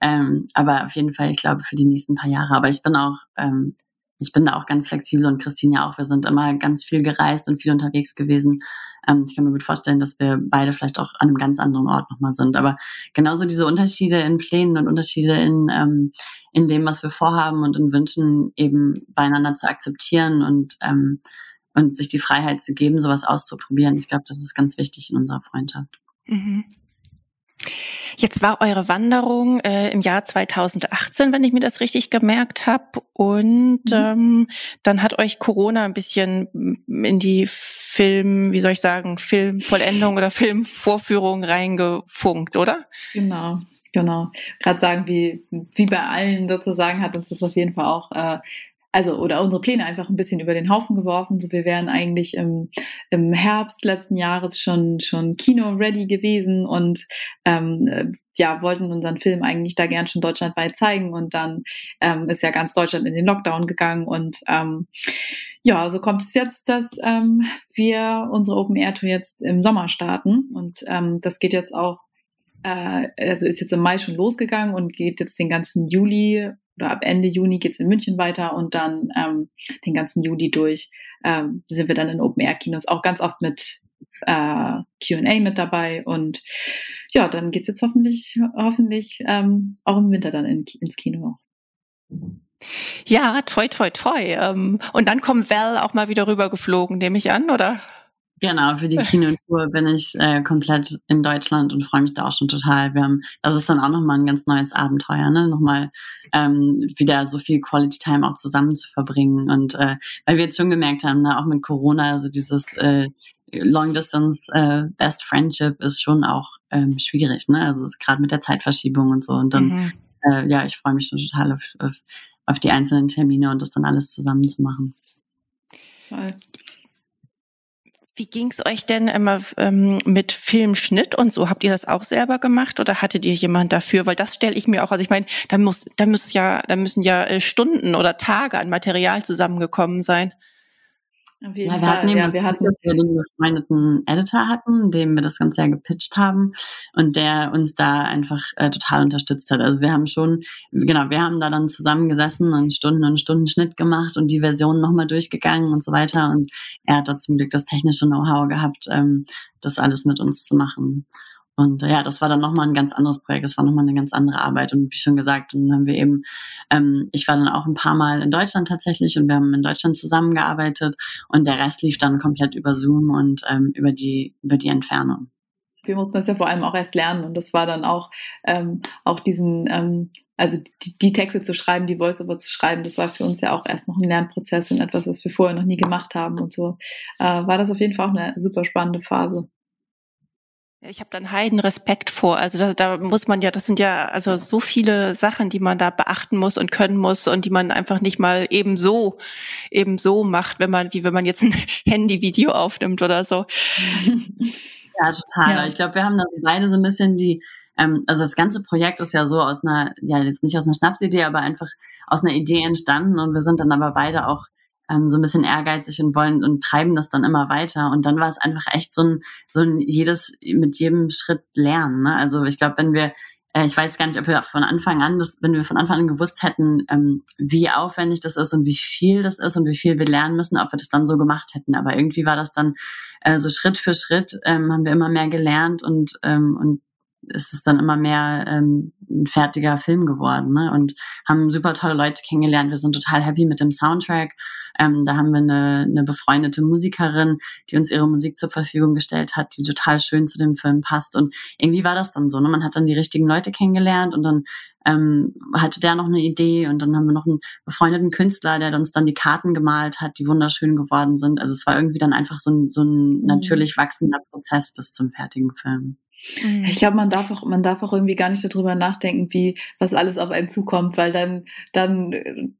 ähm, aber auf jeden Fall, ich glaube, für die nächsten paar Jahre. Aber ich bin auch ähm, ich bin da auch ganz flexibel und Christine ja auch. Wir sind immer ganz viel gereist und viel unterwegs gewesen. Ähm, ich kann mir gut vorstellen, dass wir beide vielleicht auch an einem ganz anderen Ort nochmal sind. Aber genauso diese Unterschiede in Plänen und Unterschiede in, ähm, in dem, was wir vorhaben und in Wünschen eben beieinander zu akzeptieren und, ähm, und sich die Freiheit zu geben, sowas auszuprobieren. Ich glaube, das ist ganz wichtig in unserer Freundschaft. Mhm. Jetzt war eure Wanderung äh, im Jahr 2018, wenn ich mir das richtig gemerkt habe. Und mhm. ähm, dann hat euch Corona ein bisschen in die Film, wie soll ich sagen, Filmvollendung oder Filmvorführung reingefunkt, oder? Genau. Genau. Gerade sagen, wie, wie bei allen sozusagen hat uns das auf jeden Fall auch äh, also oder unsere Pläne einfach ein bisschen über den Haufen geworfen. So, wir wären eigentlich im, im Herbst letzten Jahres schon schon Kino-ready gewesen und ähm, äh, ja, wollten unseren Film eigentlich da gern schon deutschlandweit zeigen und dann ähm, ist ja ganz Deutschland in den Lockdown gegangen und ähm, ja, so kommt es jetzt, dass ähm, wir unsere Open Air Tour jetzt im Sommer starten und ähm, das geht jetzt auch äh, also ist jetzt im Mai schon losgegangen und geht jetzt den ganzen Juli oder ab Ende Juni geht's in München weiter und dann ähm, den ganzen Juli durch ähm, sind wir dann in Open-Air-Kinos, auch ganz oft mit äh, QA mit dabei. Und ja, dann geht's jetzt hoffentlich, hoffentlich ähm, auch im Winter dann in, ins Kino. Ja, toi, toi, toi. Ähm, und dann kommt Val auch mal wieder rüber geflogen, nehme ich an, oder? Genau, für die Kinotour bin ich äh, komplett in Deutschland und freue mich da auch schon total. Wir haben, das ist dann auch nochmal ein ganz neues Abenteuer, ne? Nochmal ähm, wieder so viel Quality Time auch zusammen zu verbringen. Und äh, weil wir jetzt schon gemerkt haben, ne, auch mit Corona, also dieses äh, Long Distance äh, Best Friendship ist schon auch ähm, schwierig, ne? Also gerade mit der Zeitverschiebung und so. Und dann, mhm. äh, ja, ich freue mich schon total auf, auf, auf die einzelnen Termine und das dann alles zusammen zu machen. Toll. Wie ging's euch denn immer ähm, mit Filmschnitt und so? Habt ihr das auch selber gemacht oder hattet ihr jemand dafür? Weil das stelle ich mir auch, also ich meine, da muss, da muss ja, da müssen ja äh, Stunden oder Tage an Material zusammengekommen sein. Auf jeden ja, wir Fall. hatten eben ja, das, wir hatten, dass wir den befreundeten Editor hatten, dem wir das Ganze ja gepitcht haben und der uns da einfach äh, total unterstützt hat. Also wir haben schon, genau, wir haben da dann zusammengesessen und Stunden und Stunden Schnitt gemacht und die Version nochmal durchgegangen und so weiter. Und er hat da zum Glück das technische Know-how gehabt, ähm, das alles mit uns zu machen. Und äh, ja, das war dann nochmal ein ganz anderes Projekt, das war nochmal eine ganz andere Arbeit. Und wie schon gesagt, dann haben wir eben, ähm, ich war dann auch ein paar Mal in Deutschland tatsächlich und wir haben in Deutschland zusammengearbeitet und der Rest lief dann komplett über Zoom und ähm, über die, über die Entfernung. Wir mussten das ja vor allem auch erst lernen und das war dann auch, ähm, auch diesen, ähm, also die, die Texte zu schreiben, die Voiceover zu schreiben, das war für uns ja auch erst noch ein Lernprozess und etwas, was wir vorher noch nie gemacht haben und so, äh, war das auf jeden Fall auch eine super spannende Phase. Ich habe dann heiden Respekt vor. Also da, da muss man ja, das sind ja also so viele Sachen, die man da beachten muss und können muss und die man einfach nicht mal eben so eben so macht, wenn man wie wenn man jetzt ein Handyvideo aufnimmt oder so. Ja, total. Ja. Ich glaube, wir haben da so beide so ein bisschen die ähm, also das ganze Projekt ist ja so aus einer, ja jetzt nicht aus einer Schnapsidee, aber einfach aus einer Idee entstanden und wir sind dann aber beide auch ähm, so ein bisschen ehrgeizig und wollen und treiben das dann immer weiter. Und dann war es einfach echt so ein, so ein jedes, mit jedem Schritt lernen. Ne? Also ich glaube, wenn wir äh, ich weiß gar nicht, ob wir von Anfang an, das, wenn wir von Anfang an gewusst hätten, ähm, wie aufwendig das ist und wie viel das ist und wie viel wir lernen müssen, ob wir das dann so gemacht hätten. Aber irgendwie war das dann äh, so Schritt für Schritt, ähm, haben wir immer mehr gelernt und, ähm, und ist es dann immer mehr ähm, ein fertiger Film geworden ne? und haben super tolle Leute kennengelernt. Wir sind total happy mit dem Soundtrack ähm, da haben wir eine, eine befreundete Musikerin, die uns ihre Musik zur Verfügung gestellt hat, die total schön zu dem Film passt. Und irgendwie war das dann so. Ne? Man hat dann die richtigen Leute kennengelernt und dann ähm, hatte der noch eine Idee und dann haben wir noch einen befreundeten Künstler, der uns dann die Karten gemalt hat, die wunderschön geworden sind. Also es war irgendwie dann einfach so ein, so ein mhm. natürlich wachsender Prozess bis zum fertigen Film. Mhm. Ich glaube, man darf auch, man darf auch irgendwie gar nicht darüber nachdenken, wie, was alles auf einen zukommt, weil dann, dann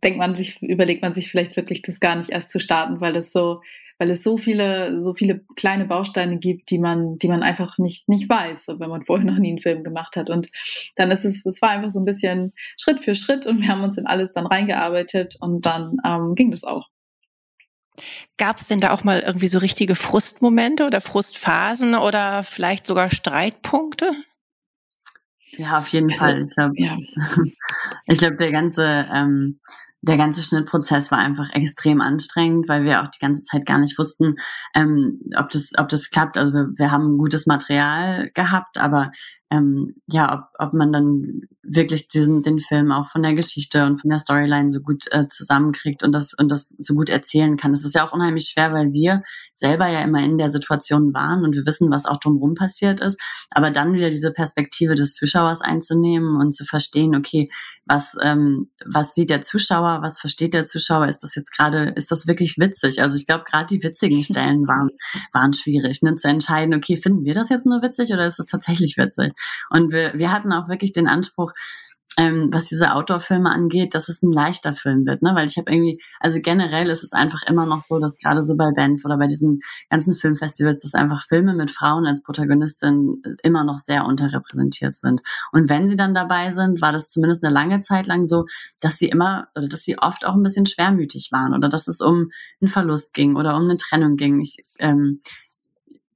denkt man sich, überlegt man sich vielleicht wirklich, das gar nicht erst zu starten, weil es so, weil es so viele, so viele kleine Bausteine gibt, die man, die man einfach nicht, nicht weiß, wenn man vorher noch nie einen Film gemacht hat. Und dann ist es, es war einfach so ein bisschen Schritt für Schritt und wir haben uns in alles dann reingearbeitet und dann ähm, ging das auch. Gab es denn da auch mal irgendwie so richtige Frustmomente oder Frustphasen oder vielleicht sogar Streitpunkte? Ja, auf jeden also, Fall. Ich glaube, ja. ich glaube, der ganze ähm, der ganze Schnittprozess war einfach extrem anstrengend, weil wir auch die ganze Zeit gar nicht wussten, ähm, ob das ob das klappt. Also wir, wir haben gutes Material gehabt, aber ähm, ja, ob, ob man dann wirklich diesen den Film auch von der Geschichte und von der Storyline so gut äh, zusammenkriegt und das und das so gut erzählen kann. Das ist ja auch unheimlich schwer, weil wir selber ja immer in der Situation waren und wir wissen, was auch drumherum passiert ist. Aber dann wieder diese Perspektive des Zuschauers einzunehmen und zu verstehen, okay, was ähm, was sieht der Zuschauer, was versteht der Zuschauer? Ist das jetzt gerade, ist das wirklich witzig? Also ich glaube, gerade die witzigen Stellen waren waren schwierig, ne, zu entscheiden, okay, finden wir das jetzt nur witzig oder ist das tatsächlich witzig? Und wir, wir hatten auch wirklich den Anspruch, ähm, was diese Outdoor-Filme angeht, dass es ein leichter Film wird, ne? Weil ich habe irgendwie, also generell ist es einfach immer noch so, dass gerade so bei Banff oder bei diesen ganzen Filmfestivals, dass einfach Filme mit Frauen als Protagonistin immer noch sehr unterrepräsentiert sind. Und wenn sie dann dabei sind, war das zumindest eine lange Zeit lang so, dass sie immer oder dass sie oft auch ein bisschen schwermütig waren oder dass es um einen Verlust ging oder um eine Trennung ging. Ich ähm,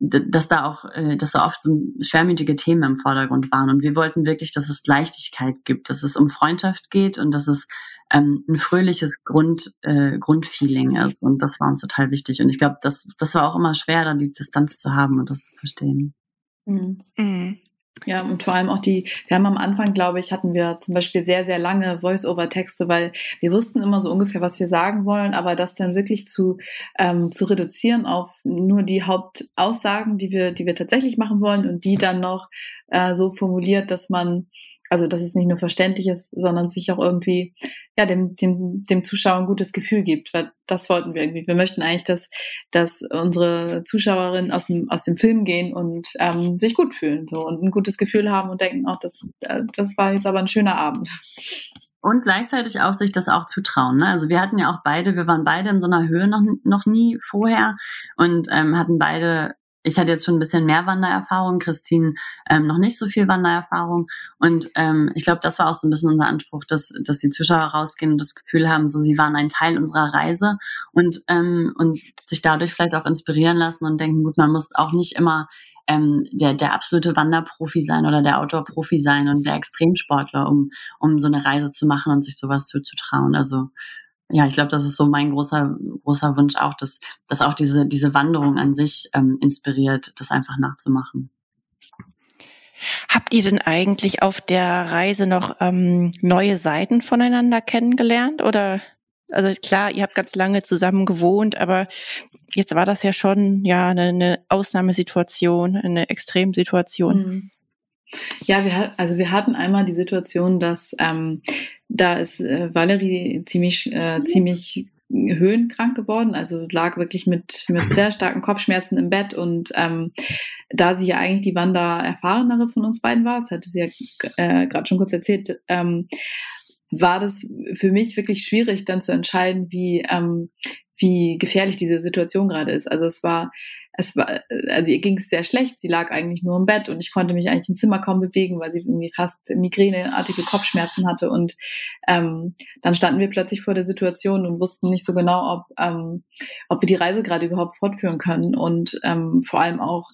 dass da auch, äh, dass da oft so schwermütige Themen im Vordergrund waren. Und wir wollten wirklich, dass es Leichtigkeit gibt, dass es um Freundschaft geht und dass es ähm, ein fröhliches Grund, äh, Grundfeeling ist. Und das war uns total wichtig. Und ich glaube, das, das war auch immer schwer, da die Distanz zu haben und das zu verstehen. Mhm. Mhm. Ja, und vor allem auch die, wir haben am Anfang, glaube ich, hatten wir zum Beispiel sehr, sehr lange Voice-over-Texte, weil wir wussten immer so ungefähr, was wir sagen wollen, aber das dann wirklich zu, ähm, zu reduzieren auf nur die Hauptaussagen, die wir, die wir tatsächlich machen wollen und die dann noch äh, so formuliert, dass man also dass es nicht nur verständlich ist, sondern sich auch irgendwie ja dem, dem, dem Zuschauer ein gutes Gefühl gibt, weil das wollten wir irgendwie. Wir möchten eigentlich, dass, dass unsere Zuschauerinnen aus dem, aus dem Film gehen und ähm, sich gut fühlen so und ein gutes Gefühl haben und denken, auch das, äh, das war jetzt aber ein schöner Abend. Und gleichzeitig auch sich das auch zutrauen. Ne? Also wir hatten ja auch beide, wir waren beide in so einer Höhe noch, noch nie vorher und ähm, hatten beide ich hatte jetzt schon ein bisschen mehr Wandererfahrung, Christine ähm, noch nicht so viel Wandererfahrung. Und ähm, ich glaube, das war auch so ein bisschen unser Anspruch, dass, dass die Zuschauer rausgehen und das Gefühl haben, so sie waren ein Teil unserer Reise und, ähm, und sich dadurch vielleicht auch inspirieren lassen und denken, gut, man muss auch nicht immer ähm, der, der absolute Wanderprofi sein oder der Outdoor-Profi sein und der Extremsportler, um, um so eine Reise zu machen und sich sowas zuzutrauen. Also ja, ich glaube, das ist so mein großer, großer Wunsch auch, dass, dass auch diese, diese Wanderung an sich ähm, inspiriert, das einfach nachzumachen. Habt ihr denn eigentlich auf der Reise noch ähm, neue Seiten voneinander kennengelernt? Oder also klar, ihr habt ganz lange zusammen gewohnt, aber jetzt war das ja schon ja eine, eine Ausnahmesituation, eine Extremsituation. Mhm. Ja, wir, also wir hatten einmal die Situation, dass ähm, da ist äh, Valerie ziemlich, äh, ziemlich höhenkrank geworden, also lag wirklich mit, mit sehr starken Kopfschmerzen im Bett und ähm, da sie ja eigentlich die Wanda erfahrenere von uns beiden war, das hatte sie ja äh, gerade schon kurz erzählt, ähm, war das für mich wirklich schwierig, dann zu entscheiden, wie, ähm, wie gefährlich diese Situation gerade ist. Also es war, es war, also ihr ging es sehr schlecht. Sie lag eigentlich nur im Bett und ich konnte mich eigentlich im Zimmer kaum bewegen, weil sie irgendwie fast migräneartige Kopfschmerzen hatte. Und ähm, dann standen wir plötzlich vor der Situation und wussten nicht so genau, ob, ähm, ob wir die Reise gerade überhaupt fortführen können und ähm, vor allem auch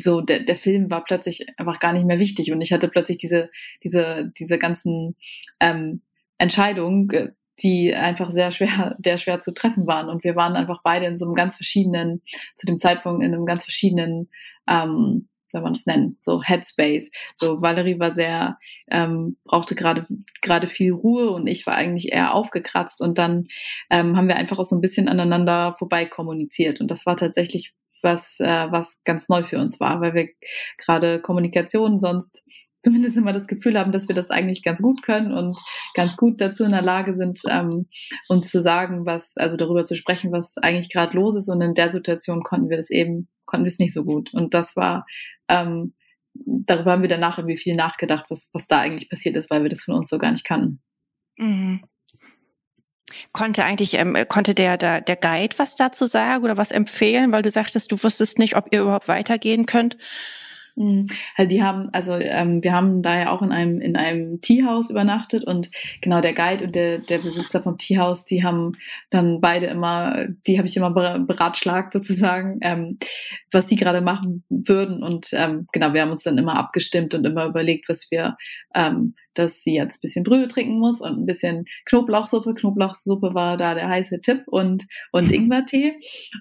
so der, der Film war plötzlich einfach gar nicht mehr wichtig und ich hatte plötzlich diese diese diese ganzen ähm, Entscheidungen äh, die einfach sehr schwer, sehr schwer zu treffen waren. Und wir waren einfach beide in so einem ganz verschiedenen, zu dem Zeitpunkt in einem ganz verschiedenen, ähm, soll man es nennen, so Headspace. So Valerie war sehr, ähm, brauchte gerade gerade viel Ruhe und ich war eigentlich eher aufgekratzt und dann ähm, haben wir einfach auch so ein bisschen aneinander vorbei kommuniziert und das war tatsächlich was äh, was ganz neu für uns war, weil wir gerade Kommunikation sonst zumindest immer das Gefühl haben, dass wir das eigentlich ganz gut können und ganz gut dazu in der Lage sind, ähm, uns zu sagen, was, also darüber zu sprechen, was eigentlich gerade los ist. Und in der Situation konnten wir das eben, konnten wir es nicht so gut. Und das war, ähm, darüber haben wir danach irgendwie viel nachgedacht, was, was da eigentlich passiert ist, weil wir das von uns so gar nicht kannten. Mhm. Konnte eigentlich, ähm, konnte der, der, der Guide was dazu sagen oder was empfehlen, weil du sagtest, du wusstest nicht, ob ihr überhaupt weitergehen könnt? Also die haben, also ähm, wir haben da ja auch in einem in einem Teehaus übernachtet und genau der Guide und der der Besitzer vom Teehaus, die haben dann beide immer, die habe ich immer beratschlagt sozusagen, ähm, was die gerade machen würden. Und ähm, genau wir haben uns dann immer abgestimmt und immer überlegt, was wir ähm, dass sie jetzt ein bisschen Brühe trinken muss und ein bisschen Knoblauchsuppe. Knoblauchsuppe war da der heiße Tipp und, und. Ingwertee.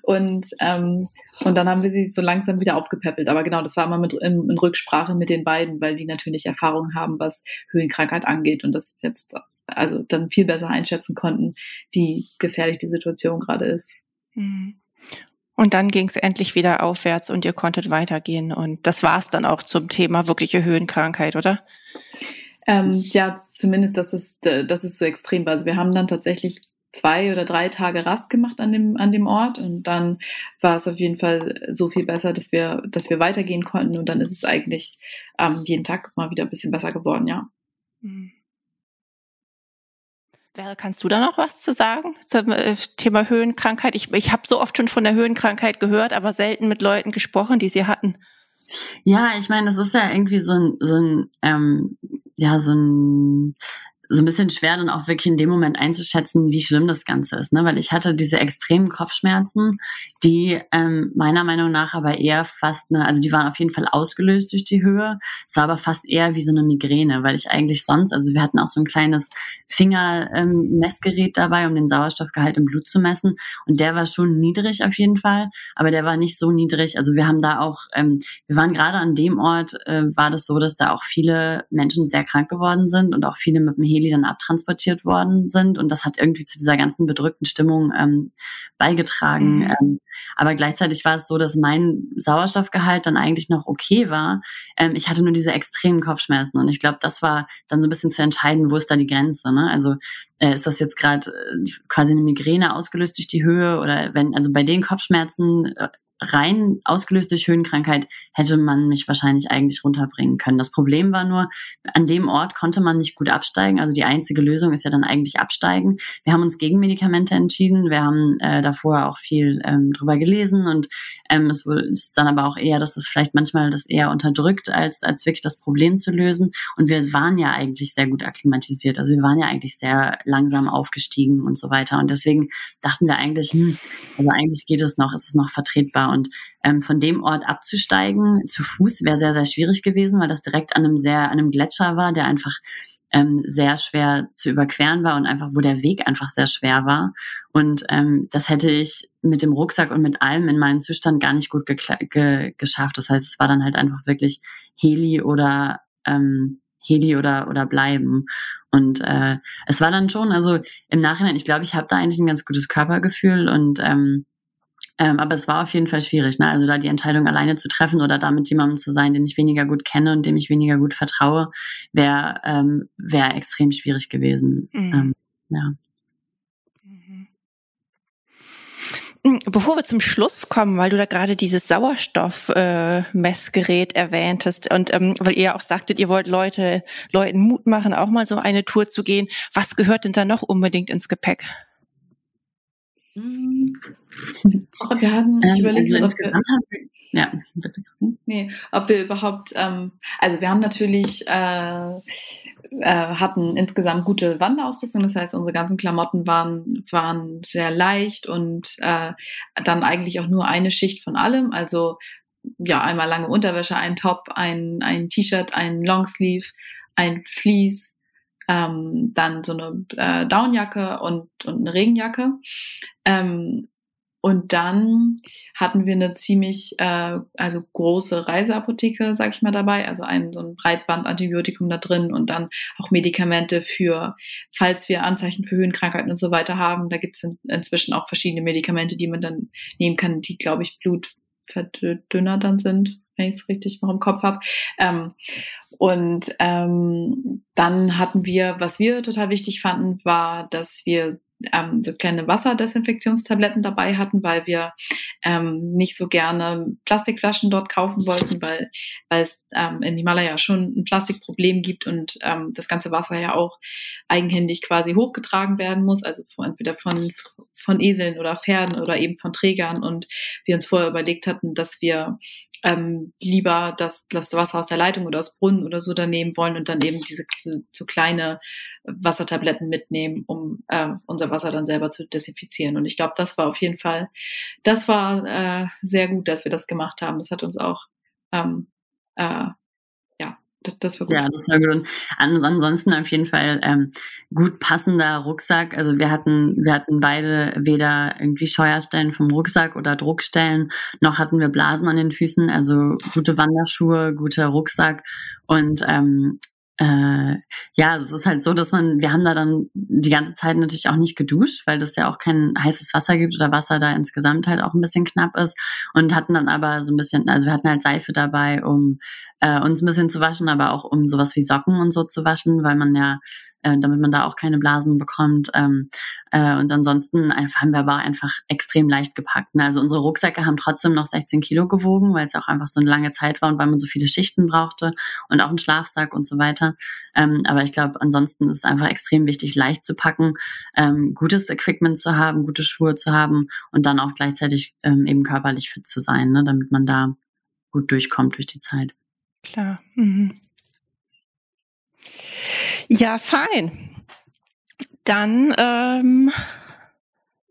Und, ähm, und dann haben wir sie so langsam wieder aufgepäppelt. Aber genau, das war immer mit, in, in Rücksprache mit den beiden, weil die natürlich Erfahrung haben, was Höhenkrankheit angeht und das jetzt also dann viel besser einschätzen konnten, wie gefährlich die Situation gerade ist. Mhm. Und dann ging es endlich wieder aufwärts und ihr konntet weitergehen. Und das war es dann auch zum Thema wirkliche Höhenkrankheit, oder? Ähm, ja, zumindest, dass es, dass es so extrem war. Also wir haben dann tatsächlich zwei oder drei Tage Rast gemacht an dem, an dem Ort und dann war es auf jeden Fall so viel besser, dass wir, dass wir weitergehen konnten und dann ist es eigentlich ähm, jeden Tag mal wieder ein bisschen besser geworden, ja. Mhm. Kannst du da noch was zu sagen zum äh, Thema Höhenkrankheit? Ich, ich habe so oft schon von der Höhenkrankheit gehört, aber selten mit Leuten gesprochen, die sie hatten. Ja, ich meine, das ist ja irgendwie so ein, so ein ähm, ja, so ein so ein bisschen schwer dann auch wirklich in dem Moment einzuschätzen, wie schlimm das Ganze ist, ne? Weil ich hatte diese extremen Kopfschmerzen, die ähm, meiner Meinung nach aber eher fast eine, also die waren auf jeden Fall ausgelöst durch die Höhe. Es war aber fast eher wie so eine Migräne, weil ich eigentlich sonst, also wir hatten auch so ein kleines Fingermessgerät ähm, dabei, um den Sauerstoffgehalt im Blut zu messen. Und der war schon niedrig auf jeden Fall, aber der war nicht so niedrig. Also wir haben da auch, ähm, wir waren gerade an dem Ort, äh, war das so, dass da auch viele Menschen sehr krank geworden sind und auch viele mit dem Heli dann abtransportiert worden sind. Und das hat irgendwie zu dieser ganzen bedrückten Stimmung ähm, beigetragen. Mhm. Ähm, aber gleichzeitig war es so, dass mein Sauerstoffgehalt dann eigentlich noch okay war. Ähm, ich hatte nur diese extremen Kopfschmerzen. Und ich glaube, das war dann so ein bisschen zu entscheiden, wo ist da die Grenze. Ne? Also äh, ist das jetzt gerade äh, quasi eine Migräne ausgelöst durch die Höhe oder wenn, also bei den Kopfschmerzen äh, rein ausgelöst durch Höhenkrankheit hätte man mich wahrscheinlich eigentlich runterbringen können. Das Problem war nur, an dem Ort konnte man nicht gut absteigen. Also die einzige Lösung ist ja dann eigentlich absteigen. Wir haben uns gegen Medikamente entschieden. Wir haben äh, davor auch viel ähm, drüber gelesen und ähm, es ist dann aber auch eher, dass es vielleicht manchmal das eher unterdrückt, als, als wirklich das Problem zu lösen. Und wir waren ja eigentlich sehr gut akklimatisiert. Also wir waren ja eigentlich sehr langsam aufgestiegen und so weiter. Und deswegen dachten wir eigentlich, hm, also eigentlich geht es noch, ist es noch vertretbar. Und ähm, von dem Ort abzusteigen zu Fuß wäre sehr, sehr schwierig gewesen, weil das direkt an einem sehr, an einem Gletscher war, der einfach ähm, sehr schwer zu überqueren war und einfach, wo der Weg einfach sehr schwer war. Und ähm, das hätte ich mit dem Rucksack und mit allem in meinem Zustand gar nicht gut ge geschafft. Das heißt, es war dann halt einfach wirklich Heli oder ähm, Heli oder oder bleiben. Und äh, es war dann schon, also im Nachhinein, ich glaube, ich habe da eigentlich ein ganz gutes Körpergefühl und ähm, ähm, aber es war auf jeden Fall schwierig, ne? Also da die Entscheidung alleine zu treffen oder da mit jemandem zu sein, den ich weniger gut kenne und dem ich weniger gut vertraue, wäre ähm, wäre extrem schwierig gewesen. Mhm. Ähm, ja. Mhm. Mhm, bevor wir zum Schluss kommen, weil du da gerade dieses Sauerstoffmessgerät äh, erwähntest und ähm, weil ihr auch sagtet, ihr wollt Leute, Leuten Mut machen, auch mal so eine Tour zu gehen. Was gehört denn da noch unbedingt ins Gepäck? Mhm. Oh, wir hatten, ich ähm, überlege, also ob wir, haben, ja, bitte Christine. Nee, ob wir überhaupt, ähm, also wir haben natürlich, äh, äh, hatten insgesamt gute Wanderausrüstung, das heißt, unsere ganzen Klamotten waren, waren sehr leicht und äh, dann eigentlich auch nur eine Schicht von allem, also ja, einmal lange Unterwäsche, ein Top, ein, ein T-Shirt, ein Longsleeve, ein Fleece, ähm, dann so eine äh, Downjacke und, und eine Regenjacke. Ähm, und dann hatten wir eine ziemlich, äh, also große Reiseapotheke, sag ich mal, dabei, also ein so ein Breitbandantibiotikum da drin und dann auch Medikamente für, falls wir Anzeichen für Höhenkrankheiten und so weiter haben. Da gibt es in, inzwischen auch verschiedene Medikamente, die man dann nehmen kann, die, glaube ich, Blutverdünner dann sind, wenn ich es richtig noch im Kopf habe. Ähm, und ähm, dann hatten wir, was wir total wichtig fanden, war, dass wir ähm, so kleine Wasserdesinfektionstabletten dabei hatten, weil wir ähm, nicht so gerne Plastikflaschen dort kaufen wollten, weil, es ähm, im Himalaya schon ein Plastikproblem gibt und ähm, das ganze Wasser ja auch eigenhändig quasi hochgetragen werden muss, also entweder von, von Eseln oder Pferden oder eben von Trägern. Und wir uns vorher überlegt hatten, dass wir ähm, lieber das, das Wasser aus der Leitung oder aus Brunnen oder so dann nehmen wollen und dann eben diese so, so kleine Wassertabletten mitnehmen, um äh, unser Wasser dann selber zu desinfizieren. Und ich glaube, das war auf jeden Fall, das war äh, sehr gut, dass wir das gemacht haben. Das hat uns auch ähm, äh, das, das war gut. Ja, das war gut. An, ansonsten auf jeden Fall ähm, gut passender Rucksack. Also wir hatten, wir hatten beide weder irgendwie Scheuerstellen vom Rucksack oder Druckstellen, noch hatten wir Blasen an den Füßen. Also gute Wanderschuhe, guter Rucksack und ähm, äh, ja, es ist halt so, dass man, wir haben da dann die ganze Zeit natürlich auch nicht geduscht, weil das ja auch kein heißes Wasser gibt oder Wasser da insgesamt halt auch ein bisschen knapp ist und hatten dann aber so ein bisschen, also wir hatten halt Seife dabei, um äh, uns ein bisschen zu waschen, aber auch um sowas wie Socken und so zu waschen, weil man ja, äh, damit man da auch keine Blasen bekommt. Ähm, äh, und ansonsten einfach, haben wir aber einfach extrem leicht gepackt. Ne? Also unsere Rucksäcke haben trotzdem noch 16 Kilo gewogen, weil es auch einfach so eine lange Zeit war und weil man so viele Schichten brauchte und auch einen Schlafsack und so weiter. Ähm, aber ich glaube, ansonsten ist es einfach extrem wichtig, leicht zu packen, ähm, gutes Equipment zu haben, gute Schuhe zu haben und dann auch gleichzeitig ähm, eben körperlich fit zu sein, ne? damit man da gut durchkommt durch die Zeit. Klar. Mhm. Ja, fein. Dann ähm,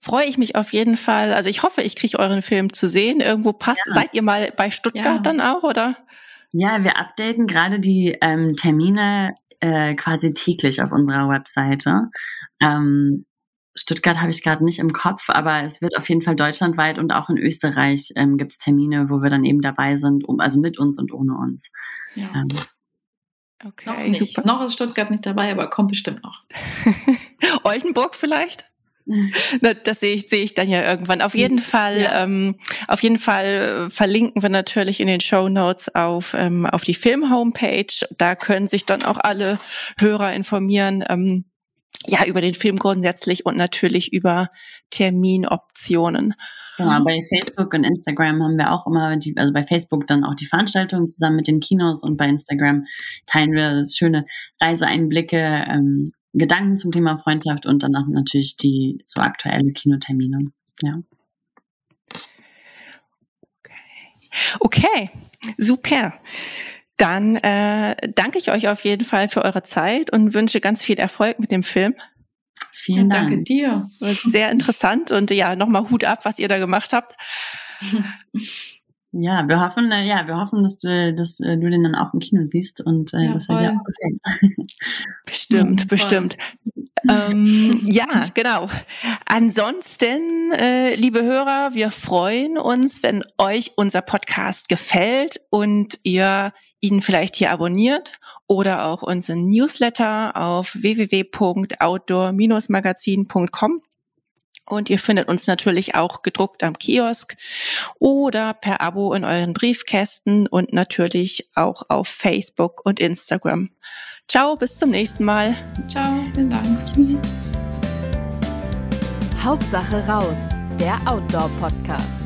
freue ich mich auf jeden Fall. Also ich hoffe, ich kriege euren Film zu sehen. Irgendwo passt. Ja. Seid ihr mal bei Stuttgart ja. dann auch, oder? Ja, wir updaten gerade die ähm, Termine äh, quasi täglich auf unserer Webseite. Ähm, Stuttgart habe ich gerade nicht im Kopf, aber es wird auf jeden Fall deutschlandweit und auch in Österreich ähm, gibt es Termine, wo wir dann eben dabei sind, um, also mit uns und ohne uns. Ja. Ähm, okay, noch, nicht. Super. noch ist Stuttgart nicht dabei, aber kommt bestimmt noch. Oldenburg vielleicht? das sehe ich, sehe ich dann ja irgendwann. Auf jeden Fall, ja. ähm, auf jeden Fall verlinken wir natürlich in den Show Notes auf, ähm, auf die Film-Homepage. Da können sich dann auch alle Hörer informieren, ähm, ja, über den Film grundsätzlich und natürlich über Terminoptionen. Genau, bei Facebook und Instagram haben wir auch immer die, also bei Facebook dann auch die Veranstaltungen zusammen mit den Kinos und bei Instagram teilen wir schöne Reiseeinblicke, ähm, Gedanken zum Thema Freundschaft und dann auch natürlich die so aktuelle Kinotermine. Ja. Okay, okay. super. Dann äh, danke ich euch auf jeden Fall für eure Zeit und wünsche ganz viel Erfolg mit dem Film. Vielen Dank. Danke dir. Sehr interessant und ja, nochmal Hut ab, was ihr da gemacht habt. Ja, wir hoffen, äh, ja, wir hoffen, dass du, dass äh, du den dann auch im Kino siehst und äh, ja, dass er dir auch gefällt. Bestimmt, ja, bestimmt. ähm, ja, genau. Ansonsten, äh, liebe Hörer, wir freuen uns, wenn euch unser Podcast gefällt und ihr ihn vielleicht hier abonniert oder auch unseren Newsletter auf www.outdoor-magazin.com. Und ihr findet uns natürlich auch gedruckt am Kiosk oder per Abo in euren Briefkästen und natürlich auch auf Facebook und Instagram. Ciao, bis zum nächsten Mal. Ciao, vielen Dank. Tschüss. Hauptsache raus, der Outdoor-Podcast.